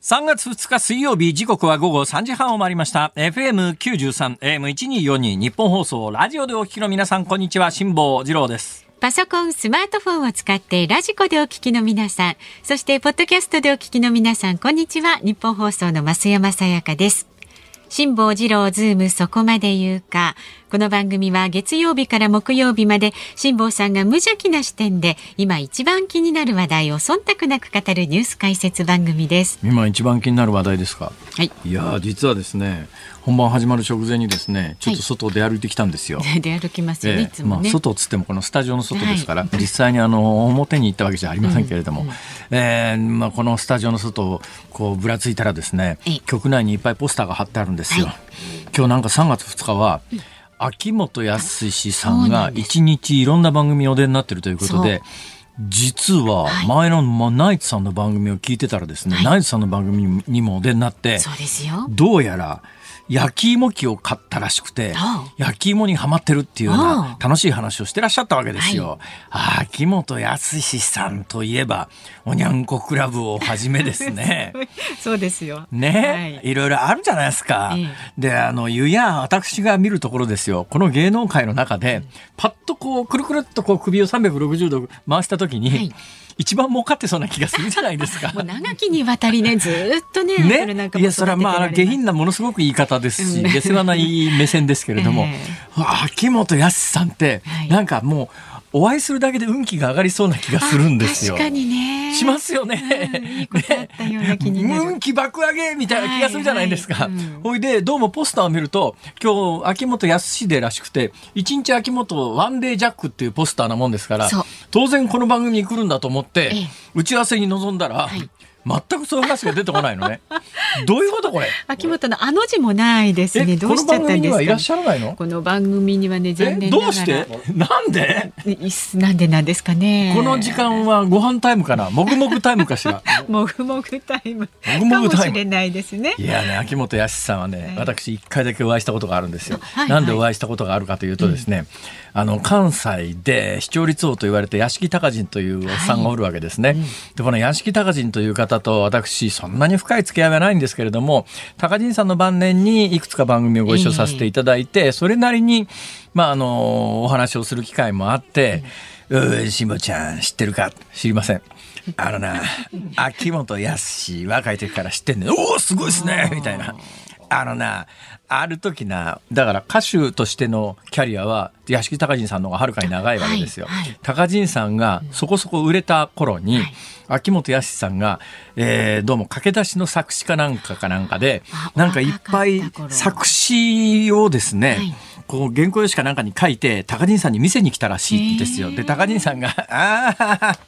3月2日水曜日時刻は午後3時半を回りました FM93 AM1242 ニッポン放送ラジオでお聞きの皆さんこんにちは辛坊治郎ですパソコン、スマートフォンを使ってラジコでお聞きの皆さん、そしてポッドキャストでお聞きの皆さん、こんにちは。ニッポン放送の増山さやかです。辛坊治郎ズームそこまで言うか。この番組は月曜日から木曜日まで辛坊さんが無邪気な視点で今一番気になる話題を忖度なく語るニュース解説番組です。今一番気になる話題ですか？はい。いや実はですね、本番始まる直前にですね、ちょっと外を出歩いてきたんですよ。はい、出歩きますよね、えー、まあ外つってもこのスタジオの外ですから、はい、実際にあの表に行ったわけじゃありませんけれども、うんうん、えー、まあこのスタジオの外をこうぶらついたらですね、局内にいっぱいポスターが貼ってあるんですよ。はい、今日なんか3月2日は。うん秋元康さんが一日いろんな番組お出になってるということで。実は前の、まあ、ナイツさんの番組を聞いてたらですね、はい、ナイツさんの番組にもお出になってどうやら焼き芋機を買ったらしくて、焼き芋にはまってるっていうような楽しい話をしてらっしゃったわけですよ。はい、秋元康さんといえば、おにゃんこクラブをはじめですね。そうですよ。ね、はい、いろいろあるじゃないですか。ええ、で、あの、ゆや、私が見るところですよ。この芸能界の中で、パッとこう、くるくるっとこう首を360度回したときに、はい一番儲かってそうな気がするじゃないですか。長きにわたりね、ずっとね、ね？いや、それはまあ、下品なものすごく言い方ですし、下世話ない目線ですけれども、えー、秋元康さんって、なんかもう、お会いするだけで運気が上がりそうな気がするんですよ。確かにね。しますよね。うん、いいことあったような気になる。運気爆上げみたいな気がするじゃないですか。はいはいうん、ほいで、どうもポスターを見ると、今日、秋元康デらしくて、一日秋元ワンデージャックっていうポスターなもんですから、当然この番組に来るんだと思って、打ち合わせに臨んだら、はい全くそういう話が出てこないのね。どういうことこれ？秋元のあの字もないですね。どうしちゃったんですか？いらっしゃらないの？この番組にはね残念どうして？なんで？なんでなんですかね。この時間はご飯タイムかな？もぐもぐタイムかしら？もぐもぐタイム。もぐもぐタイム。かもしれないですね。いやね秋元康さんはね、私一回だけお会いしたことがあるんですよ。なんでお会いしたことがあるかというとですね。あの関西で視聴率王と言われて屋敷隆人というおっさんがおるわけですね。でこの屋敷隆人という方と私そんなに深い付き合いはないんですけれども高人さんの晩年にいくつか番組をご一緒させていただいて、それなりに、まあ、あのお話をする機会もあって「うしもちゃん知ってるか?」知りません。あのな 秋元康若い時から知ってんねんおおすごいっすねみたいな。あのなある時なだから歌手としてのキャリアは屋敷隆人さんの方がはるかに長いわけですよ。はいはい、高人さんがそこそこ売れた頃に、はい、秋元康さんが、えー、どうも駆け出しの作詞家なんかかなんかでなんかいっぱい作詞をですね、こう原稿用紙かなんかに書いて高人さんに見せに来たらしいんですよ。で高人さんが「ああ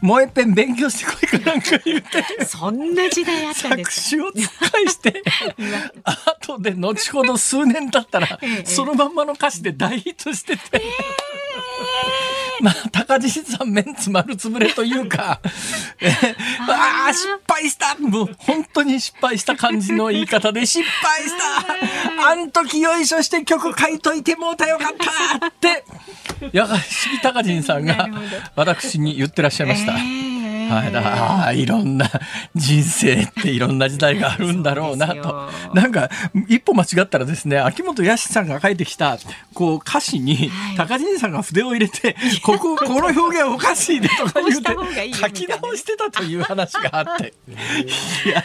もう一遍勉強してこいかなんか言ってそんな時代あったんです作詞を使いして 後で後ほど数年経ったら、そのまんまの歌詞で大ヒットしてて。えーまあ、高地さんメンツ丸つぶれというか、えああ、失敗した。もう本当に失敗した感じの言い方で、失敗した。あん時よいしょして曲書いといてもうたよかった。って、やがしぎ高人さんが私に言ってらっしゃいました。えーはい、だあいろんな人生っていろんな時代があるんだろうなと。なんか一歩間違ったらですね秋元康さんが書いてきたこう歌詞に高人さんが筆を入れて、こここの表現おかしいでとか 言うて書き直してたという話があって。いや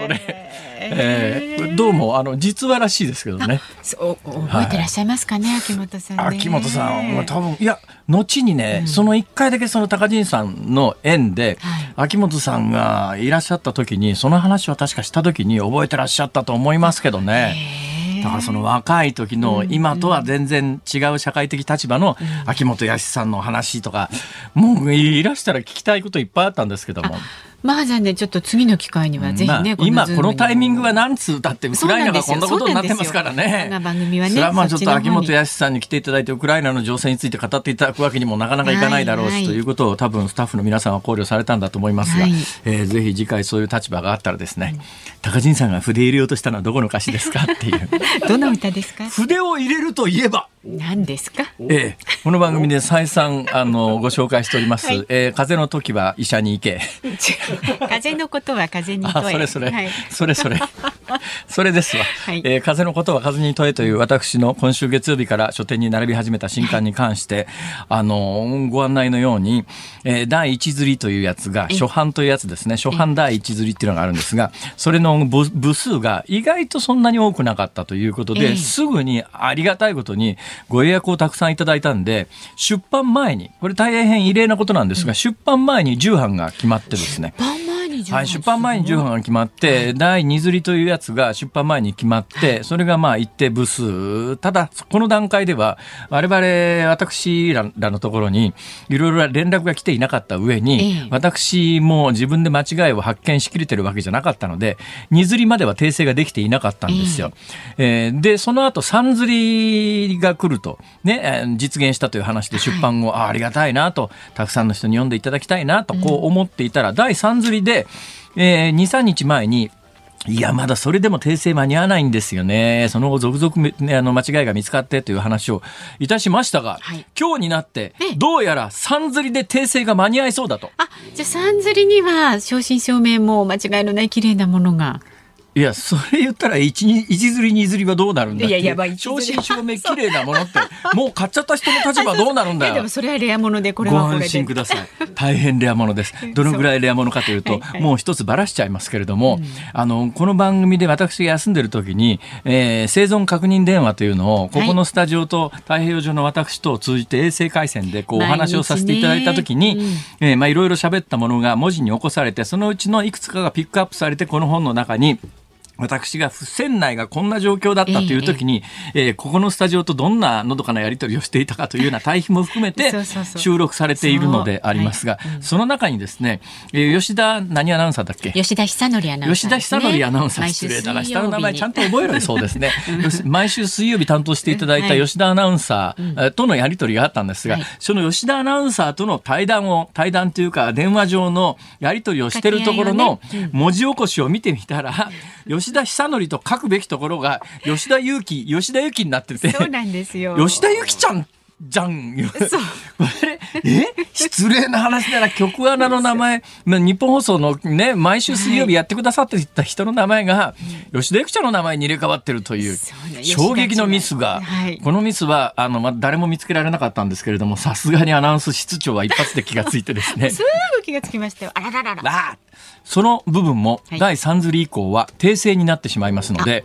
それ。えー、どうもあの実話らしいですけどね。覚えてらっしゃいますかね、はい、秋元さん、ね、秋元さんは多分いや後にね、うん、その一回だけその高陣さんの縁で、はい、秋元さんがいらっしゃった時にその話を確かした時に覚えてらっしゃったと思いますけどね。だからその若い時の今とは全然違う社会的立場の秋元康さんの話とか、もういらしたら聞きたいこといっぱいあったんですけども。まあじゃあねちょっと次の機会にはぜひね、まあ、今このタイミングは何つうだってウクライナがこんなことになってますからね。な番組はね。それはまあちょっと秋元康さんに来ていただいてウクライナの情勢について語っていただくわけにもなかなかいかないだろうし、ということを多分スタッフの皆さんは考慮されたんだと思いますが、はい、えー、ぜひ次回そういう立場があったらですね、高陣さんが筆入れようとしたのはどこの歌詞ですかっていう。どの歌ですか？筆を入れるといえば何ですか？ええ、この番組で再三あのご紹介しております。はい、えー、風邪の時は医者に行け。風邪のことは風に問え。それそれ、はい、それそれ。それですわ。はい、えー、風のことは風に問えという私の今週月曜日から書店に並び始めた新刊に関して、あのご案内のように、えー、第一釣りというやつが初版というやつですね。初版第一釣りっていうのがあるんですが、それの部数が意外とそんなに多くなかったということで、すぐにありがたいことにご予約をたくさんいただいたんで、出版前に、これ大変異例なことなんですが、出版前に重版が決まってですね。はい、出版前に重版が決まって、はい、第2釣りというやつが出版前に決まって、それがまあ一定部数。ただ、この段階では、我々、私らのところに、いろいろ連絡が来ていなかった上に、私も自分で間違いを発見しきれてるわけじゃなかったので、2釣りまでは訂正ができていなかったんですよ。えー、で、その後3釣りが来ると、ね、実現したという話で出版後、はい、あありがたいなと、たくさんの人に読んでいただきたいなと、こう思っていたら、うん、第3釣りで、えー、2、3日前に、いや、まだそれでも訂正間に合わないんですよね。その後、続々、ね、あの、間違いが見つかってという話をいたしましたが、はい、今日になって、どうやら3釣りで訂正が間に合いそうだと。あ、じゃあ3釣りには、正真正銘も間違いのない綺麗なものが。いや、それ言ったら一、一釣り二釣りはどうなるんだって。いやいや、正真正銘綺麗なものって、もう買っちゃった人の立場どうなるんだよ。でもそれはレアもので、これはご安心ください。大変レアものです。どのぐらいレアものかというと、はいはい、もう一つばらしちゃいますけれども、うん、あの、この番組で私が休んでる時に、えー、生存確認電話というのを、ここのスタジオと太平洋上の私と通じて衛星回線でこうお話をさせていただいた時に、うん、えー、まあいろいろ喋ったものが文字に起こされて、そのうちのいくつかがピックアップされて、この本の中に、私が船内がこんな状況だったという時に、えー、えー、ここのスタジオとどんなのどかなやり取りをしていたかというような対比も含めて収録されているのでありますが、その中にですね、えー、吉田何アナウンサーだっけ？吉田久典アナウンサー、ね、吉田久典アナウンサー、失礼だな、下の名前ちゃんと覚えられそうですね。毎週水曜日担当していただいた吉田アナウンサーとのやり取りがあったんですが、はい、その吉田アナウンサーとの対談を、対談というか電話上のやり取りをしているところの文字起こしを見てみたら、吉田久典と書くべきところが吉田裕樹吉田裕樹になってて。そうなんですよ。吉田裕樹ちゃんじゃん。え？失礼な話なら曲穴の名前、日本放送のね、毎週水曜日やってくださっていた人の名前が、吉田由紀ちゃんの名前に入れ替わってるという、衝撃のミスが、このミスは、あの、ま、誰も見つけられなかったんですけれども、さすがにアナウンス室長は一発で気がついてですね。すぐ気がつきましたよ。あらららら。その部分も、第3釣り以降は訂正になってしまいますので、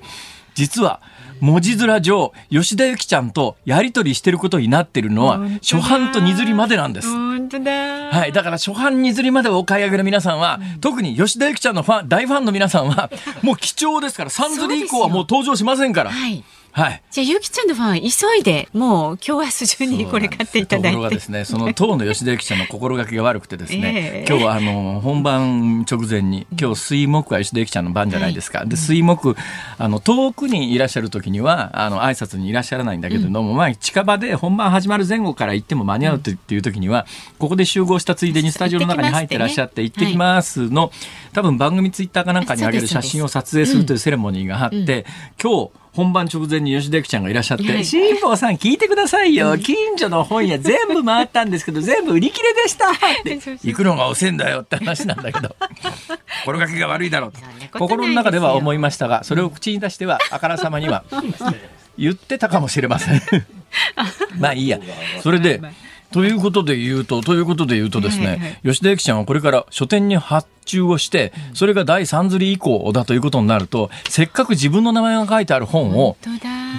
実は、文字面上、吉田由紀ちゃんとやり取りしてることになってるのは、初版と二釣りまでなんです。本当だ。はい。だから初版二釣りまでお買い上げの皆さんは、うん、特に吉田由紀ちゃんのファン、大ファンの皆さんは、もう貴重ですから、三釣り以降はもう登場しませんから。はい。はい、じゃあゆきちゃんのファン急いでもう今日明日中にこれ買っていただいて。ところがですね。その当の吉田ゆきちゃんの心がけが悪くてですね、えー、今日はあの本番直前に今日水木は吉田ゆきちゃんの番じゃないですか、はい、で水木あの遠くにいらっしゃる時にはあの挨拶にいらっしゃらないんだけれども、うん、まあ近場で本番始まる前後から行っても間に合うっていう時には、ここで集合したついでにスタジオの中に入ってらっしゃって行ってきますの、多分番組ツイッターかなんかに上げる写真を撮影するというセレモニーがあって、今日本番直前に吉田ちゃんがいらっしゃって、辛坊さん聞いてくださいよ。近所の本屋全部回ったんですけど、全部売り切れでしたって、行くのが遅いんだよって話なんだけど、心がけが悪いだろうと。心の中では思いましたが、それを口に出しては、あからさまには言ってたかもしれません。まあいいや。それで、ということで言うと、ということで言うとですね、はいはい、吉田由紀ちゃんはこれから書店に発注をして、それが第3釣り以降だということになると、せっかく自分の名前が書いてある本を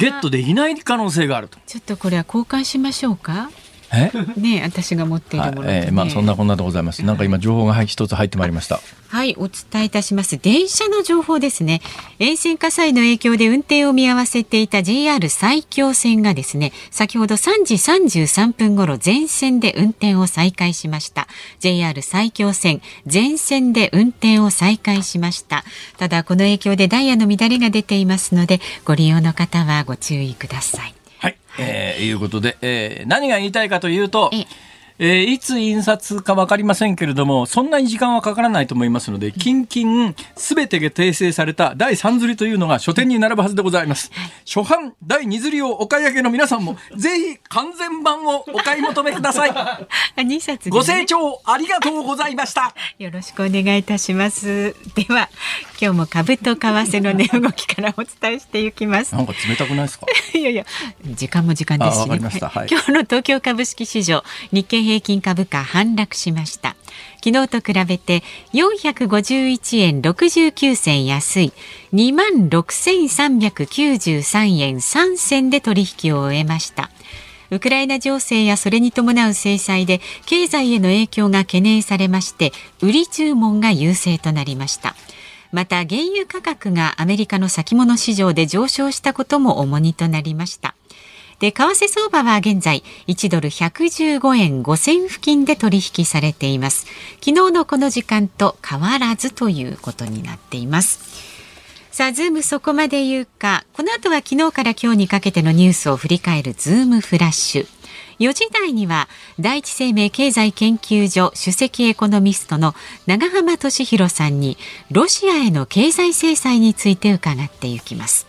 ゲットできない可能性があると。ちょっとこれは交換しましょうか？えね私が持っているもの、ね、えー、まあそんなこんなでございます。なんか今情報が一つ入ってまいりました。はい、お伝えいたします。電車の情報ですね。沿線火災の影響で運転を見合わせていた JR 埼京線がですね、先ほど3時33分頃全線で運転を再開しました。JR 埼京線全線で運転を再開しました。ただこの影響でダイヤの乱れが出ていますので、ご利用の方はご注意ください。えー、いうことで、えー、何が言いたいかというと、えー、いつ印刷か分かりませんけれども、そんなに時間はかからないと思いますので、近々すべてが訂正された第3釣りというのが書店に並ぶはずでございます。初版第2釣りをお買い上げの皆さんも、ぜひ完全版をお買い求めください。2冊、ね、ご清聴ありがとうございました。よろしくお願いいたします。では、今日も株と為替の値動きからお伝えしていきます。なんか冷たくないですか？いやいや、時間も時間ですし、ね、はい、今日の東京株式市場、日経平均株価反落しました。昨日と比べて451円69銭安い。2万6393円3銭で取引を終えました。ウクライナ情勢やそれに伴う制裁で経済への影響が懸念されまして売り注文が優勢となりました。また原油価格がアメリカの先物市場で上昇したことも重荷となりました。で、為替相場は現在1ドル115円5銭付近で取引されています。昨日のこの時間と変わらずということになっています。さあ、ズームそこまで言うか、この後は昨日から今日にかけてのニュースを振り返るズームフラッシュ。4時台には第一生命経済研究所首席エコノミストの長浜俊弘さんにロシアへの経済制裁について伺っていきます。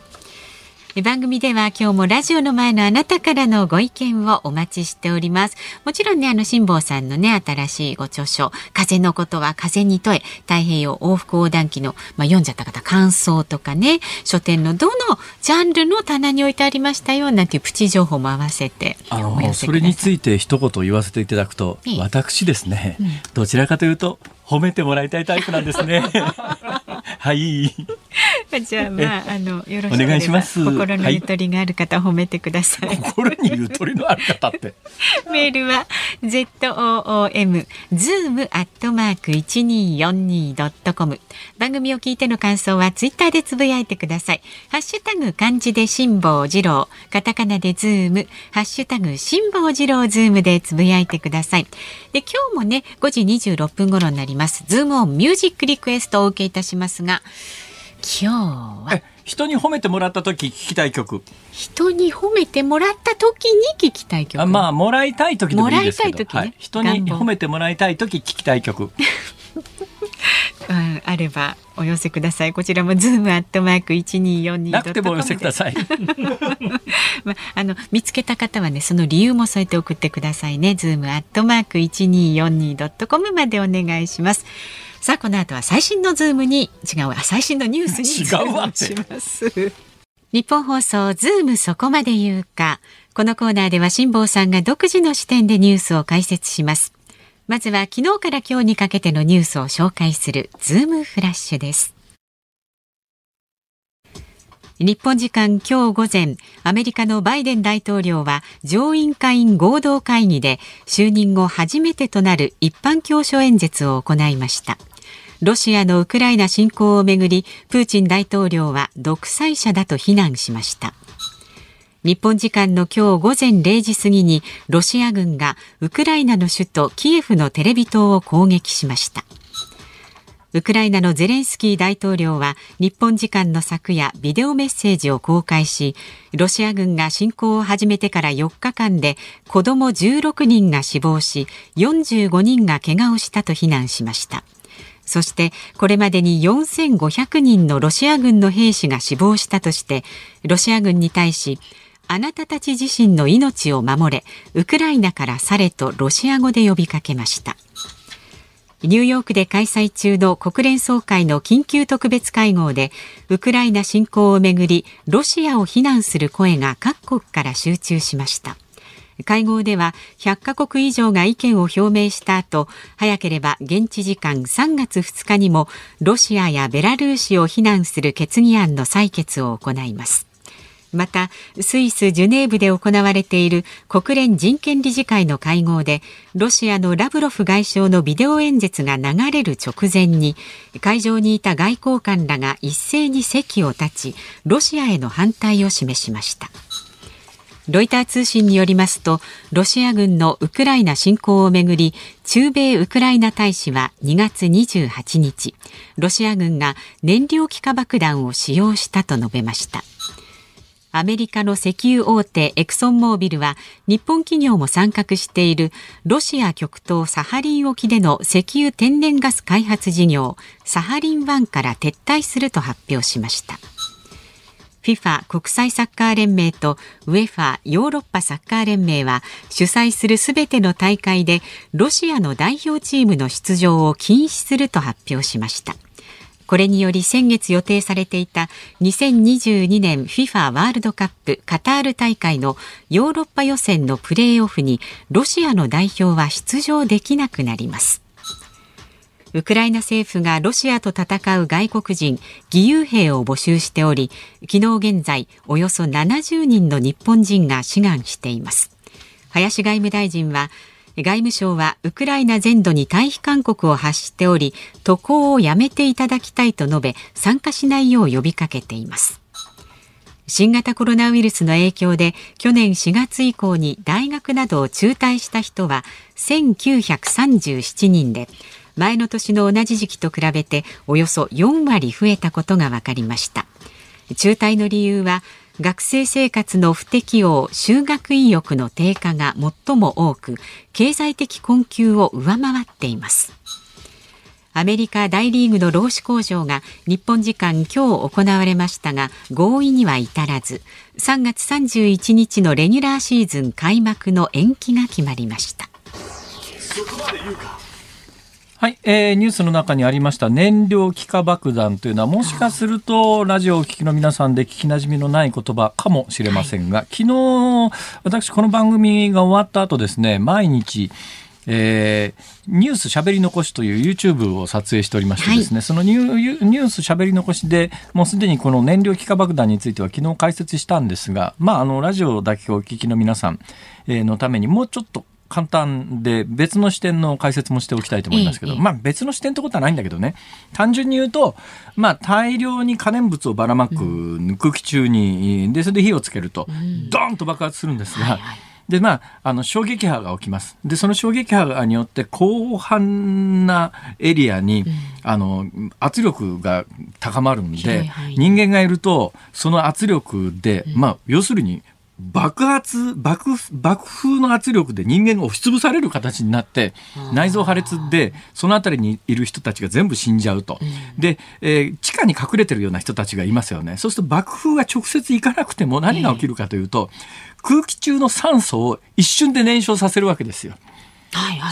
番組では今日もラジオの前のあなたからのご意見をお待ちしております。もちろんねあの辛坊さんのね新しいご著書風のことは風に問え太平洋往復横断機のまあ読んじゃった方感想とかね書店のどのジャンルの棚に置いてありましたよなんていうプチ情報も合わせてあのそれについて一言言わせていただくと、私ですね、うん、どちらかというと褒めてもらいたいタイプなんですね。はい。じゃあまああのよろしくお願いします。心のゆとりがある方、褒めてください。心にゆとりのある方って。メールは z o o m zoom アットマーク一二四二ドットコム。番組を聞いての感想はツイッターでつぶやいてください。ハッシュタグ漢字で辛坊治郎、カタカナでズーム、ハッシュタグ辛坊治郎ズームでつぶやいてください。で今日もね5時26分頃になります。ズームオンミュージックリクエストをお受けいたしますが今日は。人に褒めてもらった時聞きたい曲。人に褒めてもらった時に聞きたい曲。あまあもらいたい時でもいいですけど、ね。はい、人に褒めてもらいたい時聞きたい曲 うん、あればお寄せください。こちらもズームアットマーク一二四二なくてもお寄せください。まあの見つけた方はねその理由も添えて送ってくださいね。ズームアットマーク一二四二ドットコムまでお願いします。さあこの後は最新のズームに違う最新のニュースに 違うわします。日本放送ズームそこまで言うか。このコーナーでは辛坊さんが独自の視点でニュースを解説します。まずは昨日から今日にかけてのニュースを紹介するズームフラッシュです。日本時間今日午前、アメリカのバイデン大統領は上院下院合同会議で就任後初めてとなる一般教書演説を行いました。ロシアのウクライナ侵攻をめぐり、プーチン大統領は独裁者だと非難しました。日本時間の今日午前0時過ぎにロシア軍がウクライナの首都キエフのテレビ塔を攻撃しました。ウクライナのゼレンスキー大統領は日本時間の昨夜ビデオメッセージを公開しロシア軍が侵攻を始めてから4日間で子ども16人が死亡し45人が怪我をしたと非難しました。そしてこれまでに4500人のロシア軍の兵士が死亡したとしてロシア軍に対しあなたたち自身の命を守れウクライナから去れとロシア語で呼びかけました。ニューヨークで開催中の国連総会の緊急特別会合でウクライナ侵攻をめぐりロシアを非難する声が各国から集中しました。会合では100カ国以上が意見を表明した後早ければ現地時間3月2日にもロシアやベラルーシを非難する決議案の採決を行います。またスイス・ジュネーブで行われている国連人権理事会の会合でロシアのラブロフ外相のビデオ演説が流れる直前に会場にいた外交官らが一斉に席を立ちロシアへの反対を示しました。ロイター通信によりますとロシア軍のウクライナ侵攻をめぐり中米ウクライナ大使は2月28日ロシア軍が燃料気化爆弾を使用したと述べました。アメリカの石油大手エクソンモービルは日本企業も参画しているロシア極東サハリン沖での石油天然ガス開発事業サハリン1から撤退すると発表しました。FIFA 国際サッカー連盟と UEFA ヨーロッパサッカー連盟は主催するすべての大会でロシアの代表チームの出場を禁止すると発表しました。これにより先月予定されていた2022年 FIFA ワールドカップカタール大会のヨーロッパ予選のプレーオフにロシアの代表は出場できなくなります。ウクライナ政府がロシアと戦う外国人義勇兵を募集しており昨日現在およそ70人の日本人が志願しています林外務大臣は外務省はウクライナ全土に退避勧告を発しており渡航をやめていただきたいと述べ参加しないよう呼びかけています。新型コロナウイルスの影響で去年4月以降に大学などを中退した人は1937人で前の年の同じ時期と比べておよそ4割増えたことが分かりました。中退の理由は学生生活の不適応修学意欲の低下が最も多く経済的困窮を上回っています。アメリカ大リーグの労使交渉が日本時間今日行われましたが合意には至らず3月31日のレギュラーシーズン開幕の延期が決まりました。はい、えー、ニュースの中にありました燃料気化爆弾というのはもしかするとラジオをお聞きの皆さんで聞きなじみのない言葉かもしれませんが、はい、昨日私この番組が終わった後ですね毎日えー、ニュースしゃべり残しという YouTube を撮影しておりましてですね、はい、そのニュースしゃべり残しでもうすでにこの燃料気化爆弾については昨日解説したんですが、まあ、あのラジオだけをお聞きの皆さんのためにもうちょっと簡単で別の視点の解説もしておきたいと思いますけど、まあ別の視点ってことはないんだけどね。単純に言うと、まあ、大量に可燃物をばらまく空気中に、でそれで火をつけると、ドーンと爆発するんですが。でまあ、あの衝撃波が起きます。でその衝撃波によって広範なエリアに、うん、あの圧力が高まるんで人間がいるとその圧力で、うん、まあ、要するに爆発爆爆風の圧力で人間が押しつぶされる形になって内臓破裂でその辺りにいる人たちが全部死んじゃうと、うん、で、えー、地下に隠れてるような人たちがいますよね。そうすると爆風が直接行かなくても何が起きるかというと、えー、空気中の酸素を一瞬で燃焼させるわけですよ。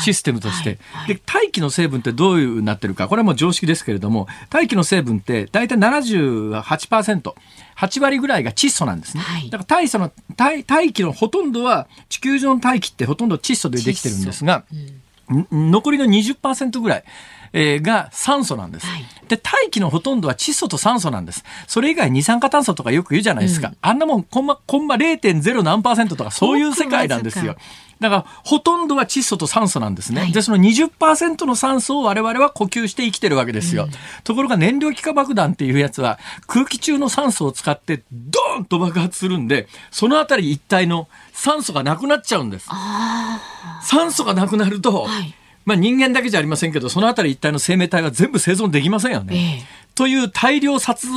システムとして、で大気の成分ってどういうなってるか。これはもう常識ですけれども大気の成分って大体 78%8 割ぐらいが窒素なんですね、はい、だから大の大大気のほとんどは地球上の大気ってほとんど窒素でできてるんですが、うん、残りの20%ぐらいえー、が酸素なんです、はい、で大気のほとんどは窒素と酸素なんです。それ以外二酸化炭素とかよく言うじゃないですか、うん、あんなもんコンマコンマ0.0何パーセントとかそういう世界なんですよ。だからほとんどは窒素と酸素なんですね。はい、でその20%の酸素を我々は呼吸して生きてるわけですよ。うん、ところが燃料気化爆弾っていうやつは空気中の酸素を使ってドーンと爆発するんでその辺り一体の酸素がなくなっちゃうんです。酸素がなくなると、はいまあ、人間だけじゃありませんけどその辺り一体の生命体は全部生存できませんよね。えー、という大量殺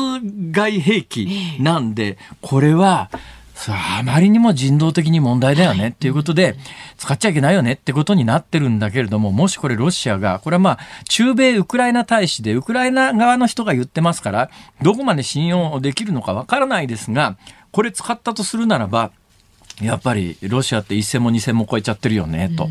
害兵器なんで、これはあまりにも人道的に問題だよねっていうことで、使っちゃいけないよねってことになってるんだけれども、もしこれロシアが、これはまあ、中米ウクライナ大使で、ウクライナ側の人が言ってますから、どこまで信用できるのかわからないですが、これ使ったとするならば、やっぱりロシアって一戦も二戦も超えちゃってるよねと。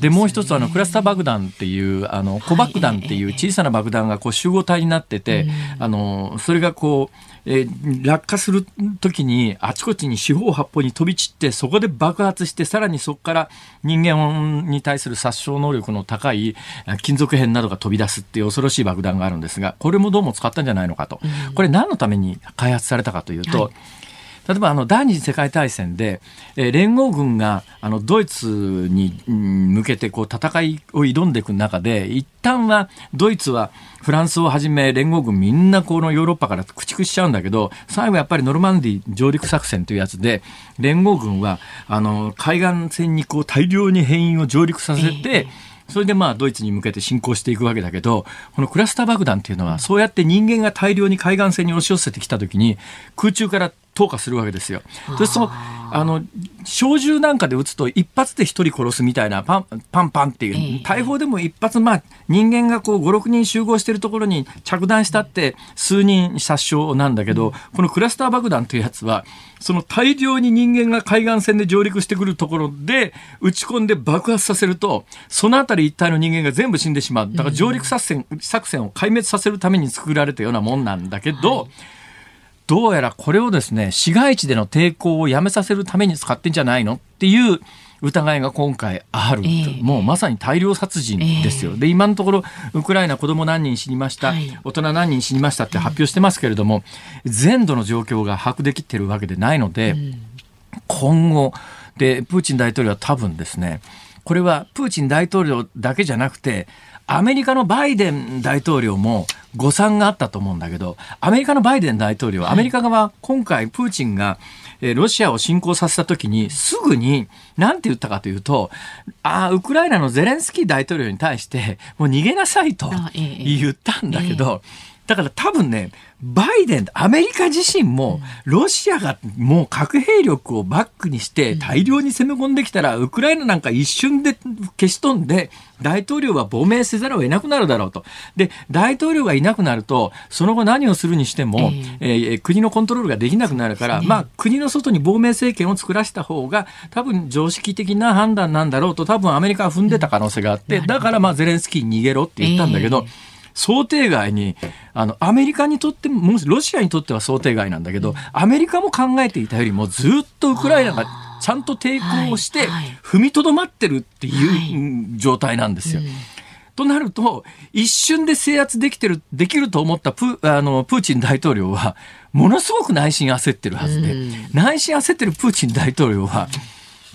でもう一つあのクラスター爆弾っていうあの小爆弾っていう小さな爆弾がこう集合体になってて、あのそれがこうえー、落下する時にあちこちに四方八方に飛び散ってそこで爆発してさらにそこから人間に対する殺傷能力の高い金属片などが飛び出すっていう恐ろしい爆弾があるんですがこれもどうも使ったんじゃないのかと、これ何のために開発されたかというと、はい例えばあの第二次世界大戦で、えー、連合軍があのドイツに向けてこう戦いを挑んでいく中で一旦はドイツはフランスをはじめ連合軍みんなこのヨーロッパから駆逐しちゃうんだけど最後やっぱりノルマンディ上陸作戦というやつで連合軍はあの海岸線にこう大量に兵員を上陸させて、えーそれでまあドイツに向けて進行していくわけだけどこのクラスター爆弾っていうのはそうやって人間が大量に海岸線に押し寄せてきた時に空中から投下するわけですよ。そうするとあの小銃なんかで撃つと一発で一人殺すみたいなパンパンパンっていう大砲でも一発まあ人間がこう56人集合しているところに着弾したって数人殺傷なんだけど、このクラスター爆弾というやつはその大量に人間が海岸線で上陸してくるところで撃ち込んで爆発させるとその辺り一帯の人間が全部死んでしまう。だから上陸作戦,、作戦を壊滅させるために作られたようなもんなんだけど、はいどうやらこれをですね市街地での抵抗をやめさせるために使ってんじゃないのっていう疑いが今回ある、えー、もうまさに大量殺人ですよ、えー、で今のところウクライナ子供何人死にました、はい、大人何人死にましたって発表してますけれども、全土の状況が把握できてるわけでないので、うん、今後でプーチン大統領は多分ですねこれはプーチン大統領だけじゃなくてアメリカのバイデン大統領も誤算があったと思うんだけど、アメリカのバイデン大統領、アメリカ側、今回プーチンが、ロシアを侵攻させた時に、すぐに、なんて言ったかというと、ああ、ウクライナのゼレンスキー大統領に対して、もう逃げなさいと言ったんだけど、だから多分ね、バイデン、アメリカ自身も、ロシアがもう核兵力をバックにして大量に攻め込んできたら、ウクライナなんか一瞬で消し飛んで、大統領は亡命せざるを得なくなるだろうと。で、大統領がいなくなると、その後何をするにしても、えー、えー、国のコントロールができなくなるから、まあ、国の外に亡命政権を作らせた方が、多分常識的な判断なんだろうと、多分アメリカは踏んでた可能性があって、だからまあ、ゼレンスキーに逃げろって言ったんだけど、えー想定外にあのアメリカにとってもロシアにとっては想定外なんだけど、アメリカも考えていたよりもずっとウクライナがちゃんと抵抗して踏みとどまってるっていう状態なんですよ。となると、一瞬で制圧できてる、できると思ったプあのプーチン大統領は、ものすごく内心焦ってるはずで、内心焦ってるプーチン大統領は、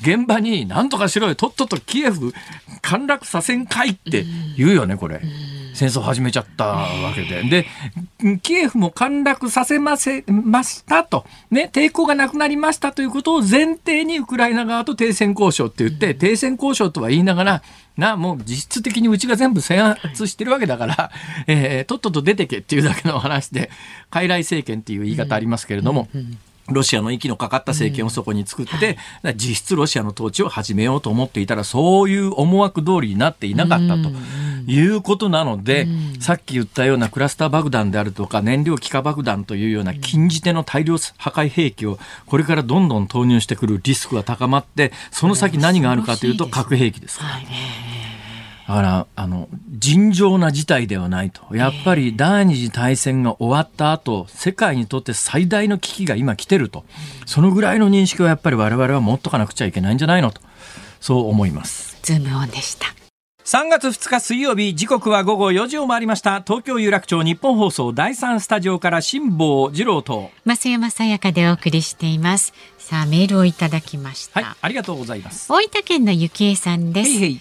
現場に何とかしろよ、とっととキエフ陥落させんかいって言うよね、これ。戦争を始めちゃったわけで。で、キエフも陥落させませましたと、ね、抵抗がなくなりましたということを前提にウクライナ側と停戦交渉って言って、停戦交渉とは言いながら、な、もう実質的にうちが全部制圧してるわけだから、えー、とっとと出てけっていうだけの話で、傀儡政権っていう言い方ありますけれども、うんうんロシアの息のかかった政権をそこに作って、うん。はい、実質ロシアの統治を始めようと思っていたらそういう思惑通りになっていなかったと。いうことなので、さっき言ったようなクラスター爆弾であるとか燃料気化爆弾というような禁じ手の大量破壊兵器をこれからどんどん投入してくるリスクが高まってその先何があるかというと核兵器です。はいだからあの尋常な事態ではないと。やっぱり第二次大戦が終わった後世界にとって最大の危機が今来てると。そのぐらいの認識をやっぱり我々は持っとかなくちゃいけないんじゃないのと。そう思います。ズームオンでした。3月2日水曜日時刻は午後4時を回りました。東京有楽町日本放送第3スタジオから辛坊治郎と。増山さやかでお送りしています。さあメールをいただきました。はいありがとうございます。大分県のゆきえさんです。へいへい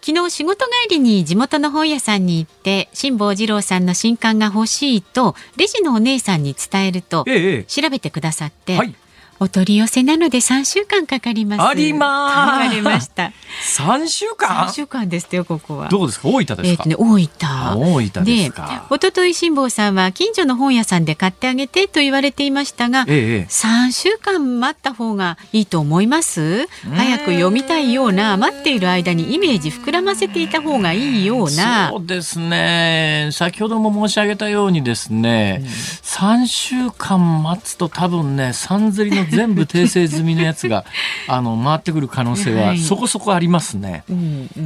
昨日仕事帰りに地元の本屋さんに行って辛坊治郎さんの新刊が欲しいとレジのお姉さんに伝えると、ええ、調べてくださって、はい、お取り寄せなので三週間かかります。あります。りました。三週間？三週間ですよ、ここは。どうですか？大分ですか？えっ、ー、とね、大分。大分ですか。おととい辛坊さんは近所の本屋さんで買ってあげてと言われていましたが、ええ、3週間待った方がいいと思います？早く読みたいような、待っている間にイメージ膨らませていた方がいいような。そうですね。先ほども申し上げたようにですね、うん、3週間待つと多分ね、三釣りの全部訂正済みのやつが あの回ってくる可能性はそこそこありますね。はい、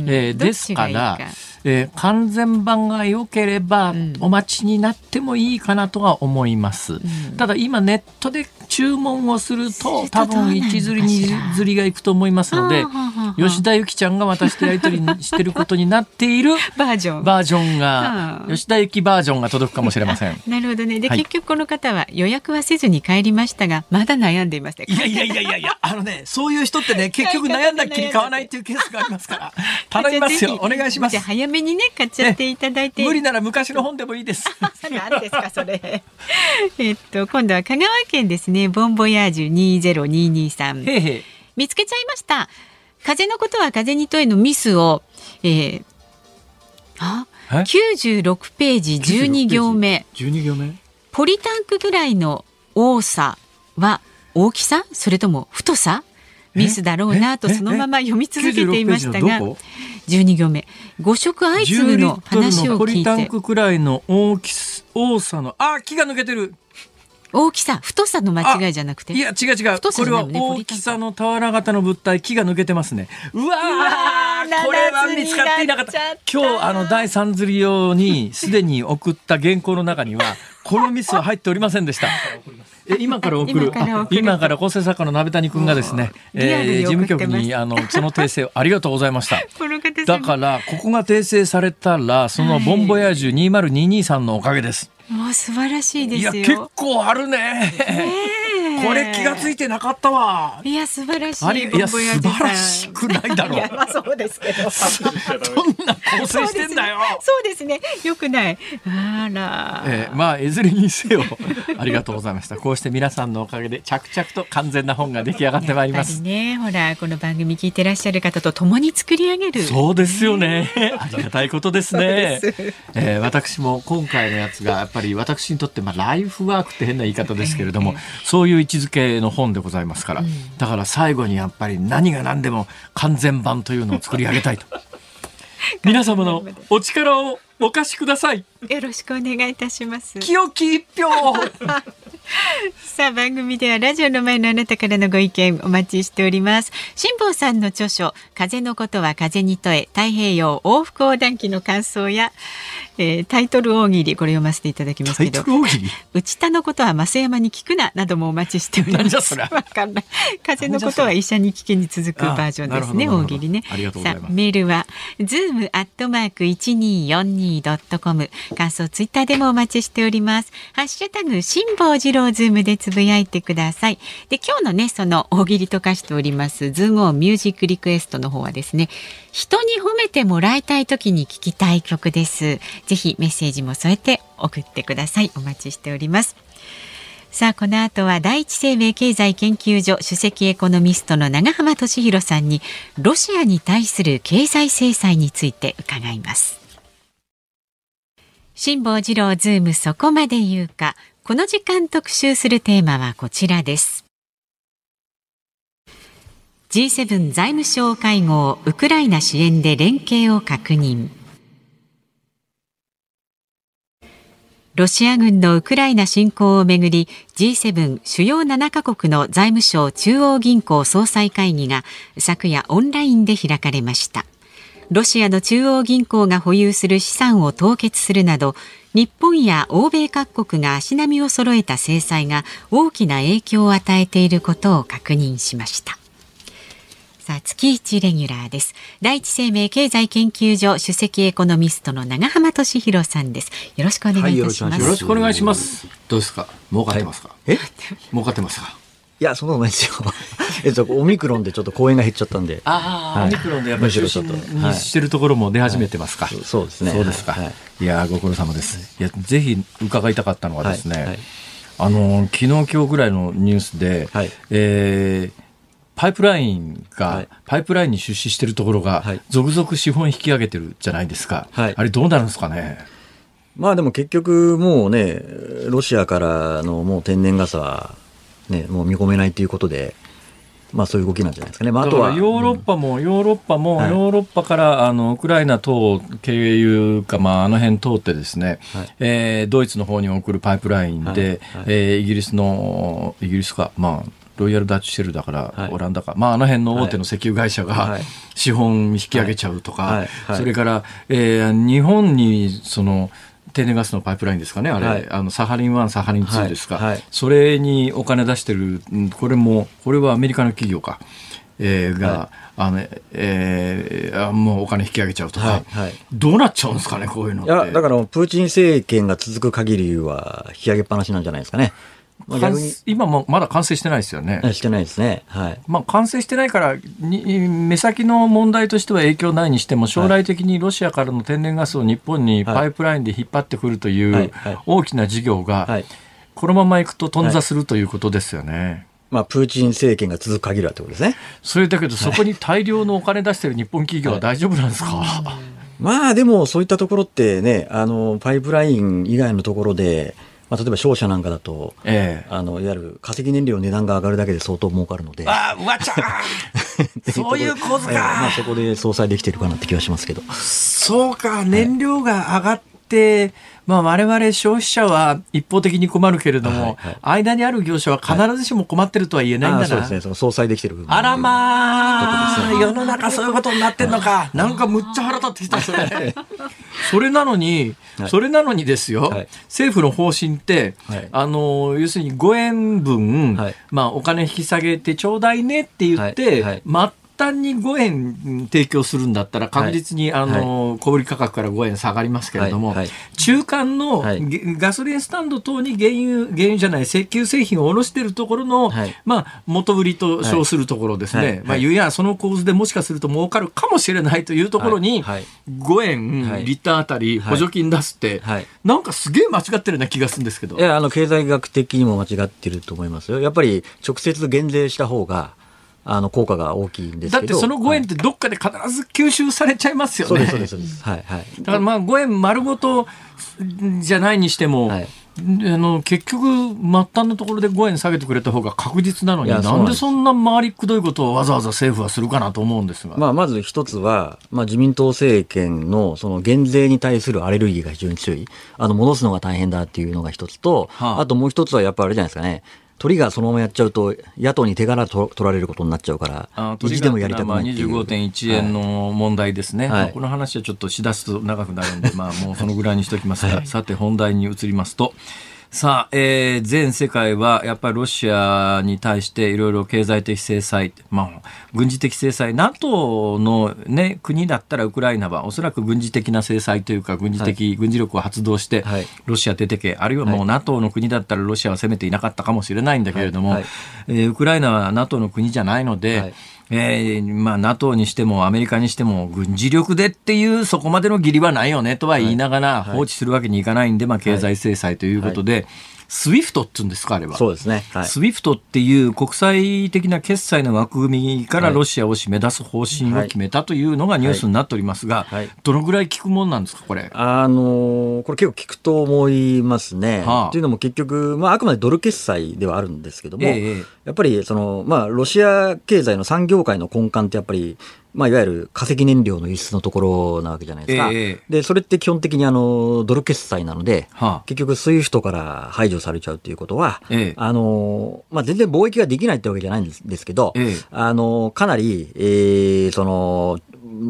えー、ですから。えー、完全版が良ければお待ちになってもいいかなとは思います、うん、ただ今ネットで注文をすると多分一釣り二釣りがいくと思いますので吉田由紀ちゃんが私とやり取りしてることになっているバージョン。バージョンが吉田由紀バージョンが届くかもしれません。なるほどね。で、はい、結局この方は予約はせずに帰りましたがまだ悩んでいましたいやいやいやいやいや あのねそういう人ってね結局悩んだっきり買わないっていうケースがありますから。頼みますよ。お願いします。早めにね買っちゃっていただいて、無理なら昔の本でもいいです。何ですかそれ。えっと今度は香川県ですね。ボンボヤージュ20223へへ見つけちゃいました。風のことは風に問えのミスを、えー、あ？96ページ12行目。12行目？ポリタンクぐらいの多さは大きさ？それとも太さ？ミスだろうなとそのまま読み続けていましたが12行目誤植相次ぐの話を聞いてポリタンクくらいの大き多さのあ気が抜けてる大きさ太さの間違いじゃなくていや違う違う、ね、これは大きさの俵型の物体木が抜けてますねうわこれは見つかっていなかった今日あの第三釣り用にすでに送った原稿の中にはこのミスは入っておりませんでした今から送る？今から構成作家の鍋谷君がですね、えー、事務局にあのその訂正 ありがとうございました。だからここが訂正されたらそのボンボヤージュ2022さんのおかげです、もう素晴らしいですよ。いや結構あるね。これ気がついてなかったわ。いや素晴らしい。あいや素晴らしくないだろう。いやまあそうですけど。どんな構成してんだよ。そうですね。よくない。あら。えー、まあいずれにせよ ありがとうございました。こうして皆さんのおかげで着々と完全な本が出来上がってまいります。ねほらこの番組聞いてらっしゃる方と共に作り上げる。そうですよね。ありがたいことですね。すえー、私も今回のやつがやっぱり私にとってまあライフワークって変な言い方ですけれども、そういう位置づけの本でございますから、だから最後にやっぱり何が何でも完全版というのを作り上げたいと。皆様のお力をお貸しください。よろしくお願いいたします。清き一票。さあ番組ではラジオの前のあなたからのご意見お待ちしております。辛坊さんの著書風のことは風に問え太平洋往復横断記の感想や、えー、タイトル大喜利これ読ませていただきますけど内田のことは増山に聞くななどもお待ちしております。わかんない。風のことは医者に聞けに続くバージョンですね大喜利ね。さあメールはズームアットマーク一二四二ドットコム。感想ツイッターでもお待ちしております。ハッシュタグ辛坊治郎ズームでつぶやいてください。で今日のねその大喜利と化しておりますズームオンミュージックリクエストの方はですね人に褒めてもらいたい時に聞きたい曲です。ぜひメッセージも添えて送ってください。お待ちしております。さあこの後は第一生命経済研究所首席エコノミストの永濱利廣さんにロシアに対する経済制裁について伺います。辛坊治郎ズームそこまで言うか。この時間特集するテーマはこちらです。G7 財務省会合ウクライナ支援で連携を確認。ロシア軍のウクライナ侵攻をめぐり G7 主要7カ国の財務省中央銀行総裁会議が昨夜オンラインで開かれました。ロシアの中央銀行が保有する資産を凍結するなど日本や欧米各国が足並みを揃えた制裁が大きな影響を与えていることを確認しました。さあ月一レギュラーです。第一生命経済研究所首席エコノミストの長浜俊弘さんです。よろしくお願いいたします、はい、よろしくお願いします。どうですか？儲かってますか、はい、え？儲かってますか？いや、そんなことないですよ。えっと、オミクロンでちょっと公演が減っちゃったんで。ああ、はい、オミクロンでやっぱり中心にしてるところも出始めてますか？はいはい、そうですね。そうですか。い、や、ご苦労様です。いや、ぜひ伺いたかったのはですね、あの、昨日今日ぐらいのニュースで、はい、えー、パイプラインが、パイプラインに出資してるところが、続々資本引き上げてるじゃないですか。あれどうなるんですかね？まあでも結局もうね、ロシアからのもう天然ガスはね、もう見込めないということで、まあ、そういう動きなんじゃないですかね、まあ、あとはヨーロッパも、うん、ヨーロッパも、ヨーロッパからあのウクライナ等経由か、まあ、あの辺通ってですね、はい、えー、ドイツの方に送るパイプラインで、はい。はい、えー、イギリスの、イギリスか、まあ、ロイヤルダッチシェルだから、オランダか、まあ、あの辺の大手の石油会社が資本引き上げちゃうとか、それから、えー、日本にその天然ガスのパイプラインですかね、あれ、はい、あのサハリン1、サハリン2ですか、はい。はい、それにお金出してる、これも、これはアメリカの企業か、えー、が、あのえー、もうお金引き上げちゃうとか、どうなっちゃうんですかね、こういうのいやだから、プーチン政権が続く限りは、引き上げっぱなしなんじゃないですかね。今もまだ完成してないですよね。してないですね。はい。まあ完成してないから目先の問題としては影響ないにしても将来的にロシアからの天然ガスを日本にパイプラインで引っ張ってくるという大きな事業がこのままいくと頓挫するということですよね。まあ、プーチン政権が続く限りはってことですね。それだけど、そこに大量のお金出してる日本企業は大丈夫なんですか、まあ、でも、そういったところってね、あの、パイプライン以外のところで、まあ、例えば商社なんかだと、ええあのいわゆる化石燃料の値段が上がるだけで相当儲かるので。ああ、うわちゃー そういう構図ええまあ、か。そこで相殺できてるかなって気がしますけど。そうか、燃料が上がって、まあ我々消費者は一方的に困るけれども、はいはい。間にある業者は必ずしも困ってるとは言えないんだな。あそうですね、その相殺できてる。あらまあ、世の中そういうことになってんのか。なんかむっちゃ腹立ってきた、それ。それなのに、はい。それなのにですよ、はい。政府の方針って、はい。あの、要するに5円分、はい。まあお金引き下げてちょうだいねって言って、はい。はい末端に5円提供するんだったら確実に、あの、小売価格から5円下がりますけれども、中間のガソリンスタンド等に原油、原油じゃない、石油製品を卸しているところの、はい。まあ、元売りと称するところですね。まあ、い。や、その構図でもしかすると儲かるかもしれないというところに、はい。はい。5円、はい。リッターあたり補助金出すって、はい。なんかすげえ間違ってるような気がするんですけど。いや、あの、経済学的にも間違ってると思いますよ。やっぱり、直接減税した方が、あの、効果が大きいんですけど。だってその5円っはいてどっかで必ず吸収されちゃいますよね。そうです、そうです、そうです。はい、はい。だからまあ5円丸ごとじゃないにしても、はいあの結局末端のところで5円下げてくれた方が確実なのになんでそんな回りくどいことをわざわざ政府はするかなと思うんですが。まあ、まず一つは、まあ、自民党政権のその減税に対するアレルギーが非常に強い。あの、戻すのが大変だっていうのが一つと、はああともう一つはやっぱあれじゃないですかね。鳥がそのままやっちゃうと、野党に手柄と取られることになっちゃうからあ、意地でもやりたくまあないっていう。25.1円の問題ですね、はいまあこの話はちょっとしだすと長くなるんで、まあ、もうそのぐらいにしておきますが、さて本題に移りますと。さあ、えー全世界はやっぱりロシアに対していろいろ経済的制裁、まあ、軍事的制裁、NATO の、ね、国だったらウクライナはおそらく軍事的な制裁というか、軍事的、軍事力を発動してはい、ロシア出てけ、あるいはもうはい。NATO の国だったらロシアは攻めていなかったかもしれないんだけれども、はい。はい。えーウクライナは NATO の国じゃないので、はいえーまあ、NATO にしてもアメリカにしても軍事力でっていうそこまでの義理はないよねとは言いながらはい。放置するわけにいかないんで、まあ、経済制裁ということで、SWIFT っていうんですかあれは。そうですね。はい。SWIFT っていう国際的な決済の枠組みからはいロシアを締め出す方針を決めたというのがニュースになっておりますが、はいどのぐらい効くもんなんですか、これ？あのーこれ結構聞くと思いますね。はあというのも結局、まあ、あくまでドル決済ではあるんですけども、ええええやっぱりその、まあ、ロシア経済の産業界の根幹ってやっぱり、まあ、いわゆる化石燃料の輸出のところなわけじゃないですか。ええで、それって基本的にあの、ドル決済なので、はあ。結局、スイフトから排除されちゃうということは、ええ。あの、まあ、全然貿易ができないってわけじゃないんですですけど、ええ。あの、かなり、えーその、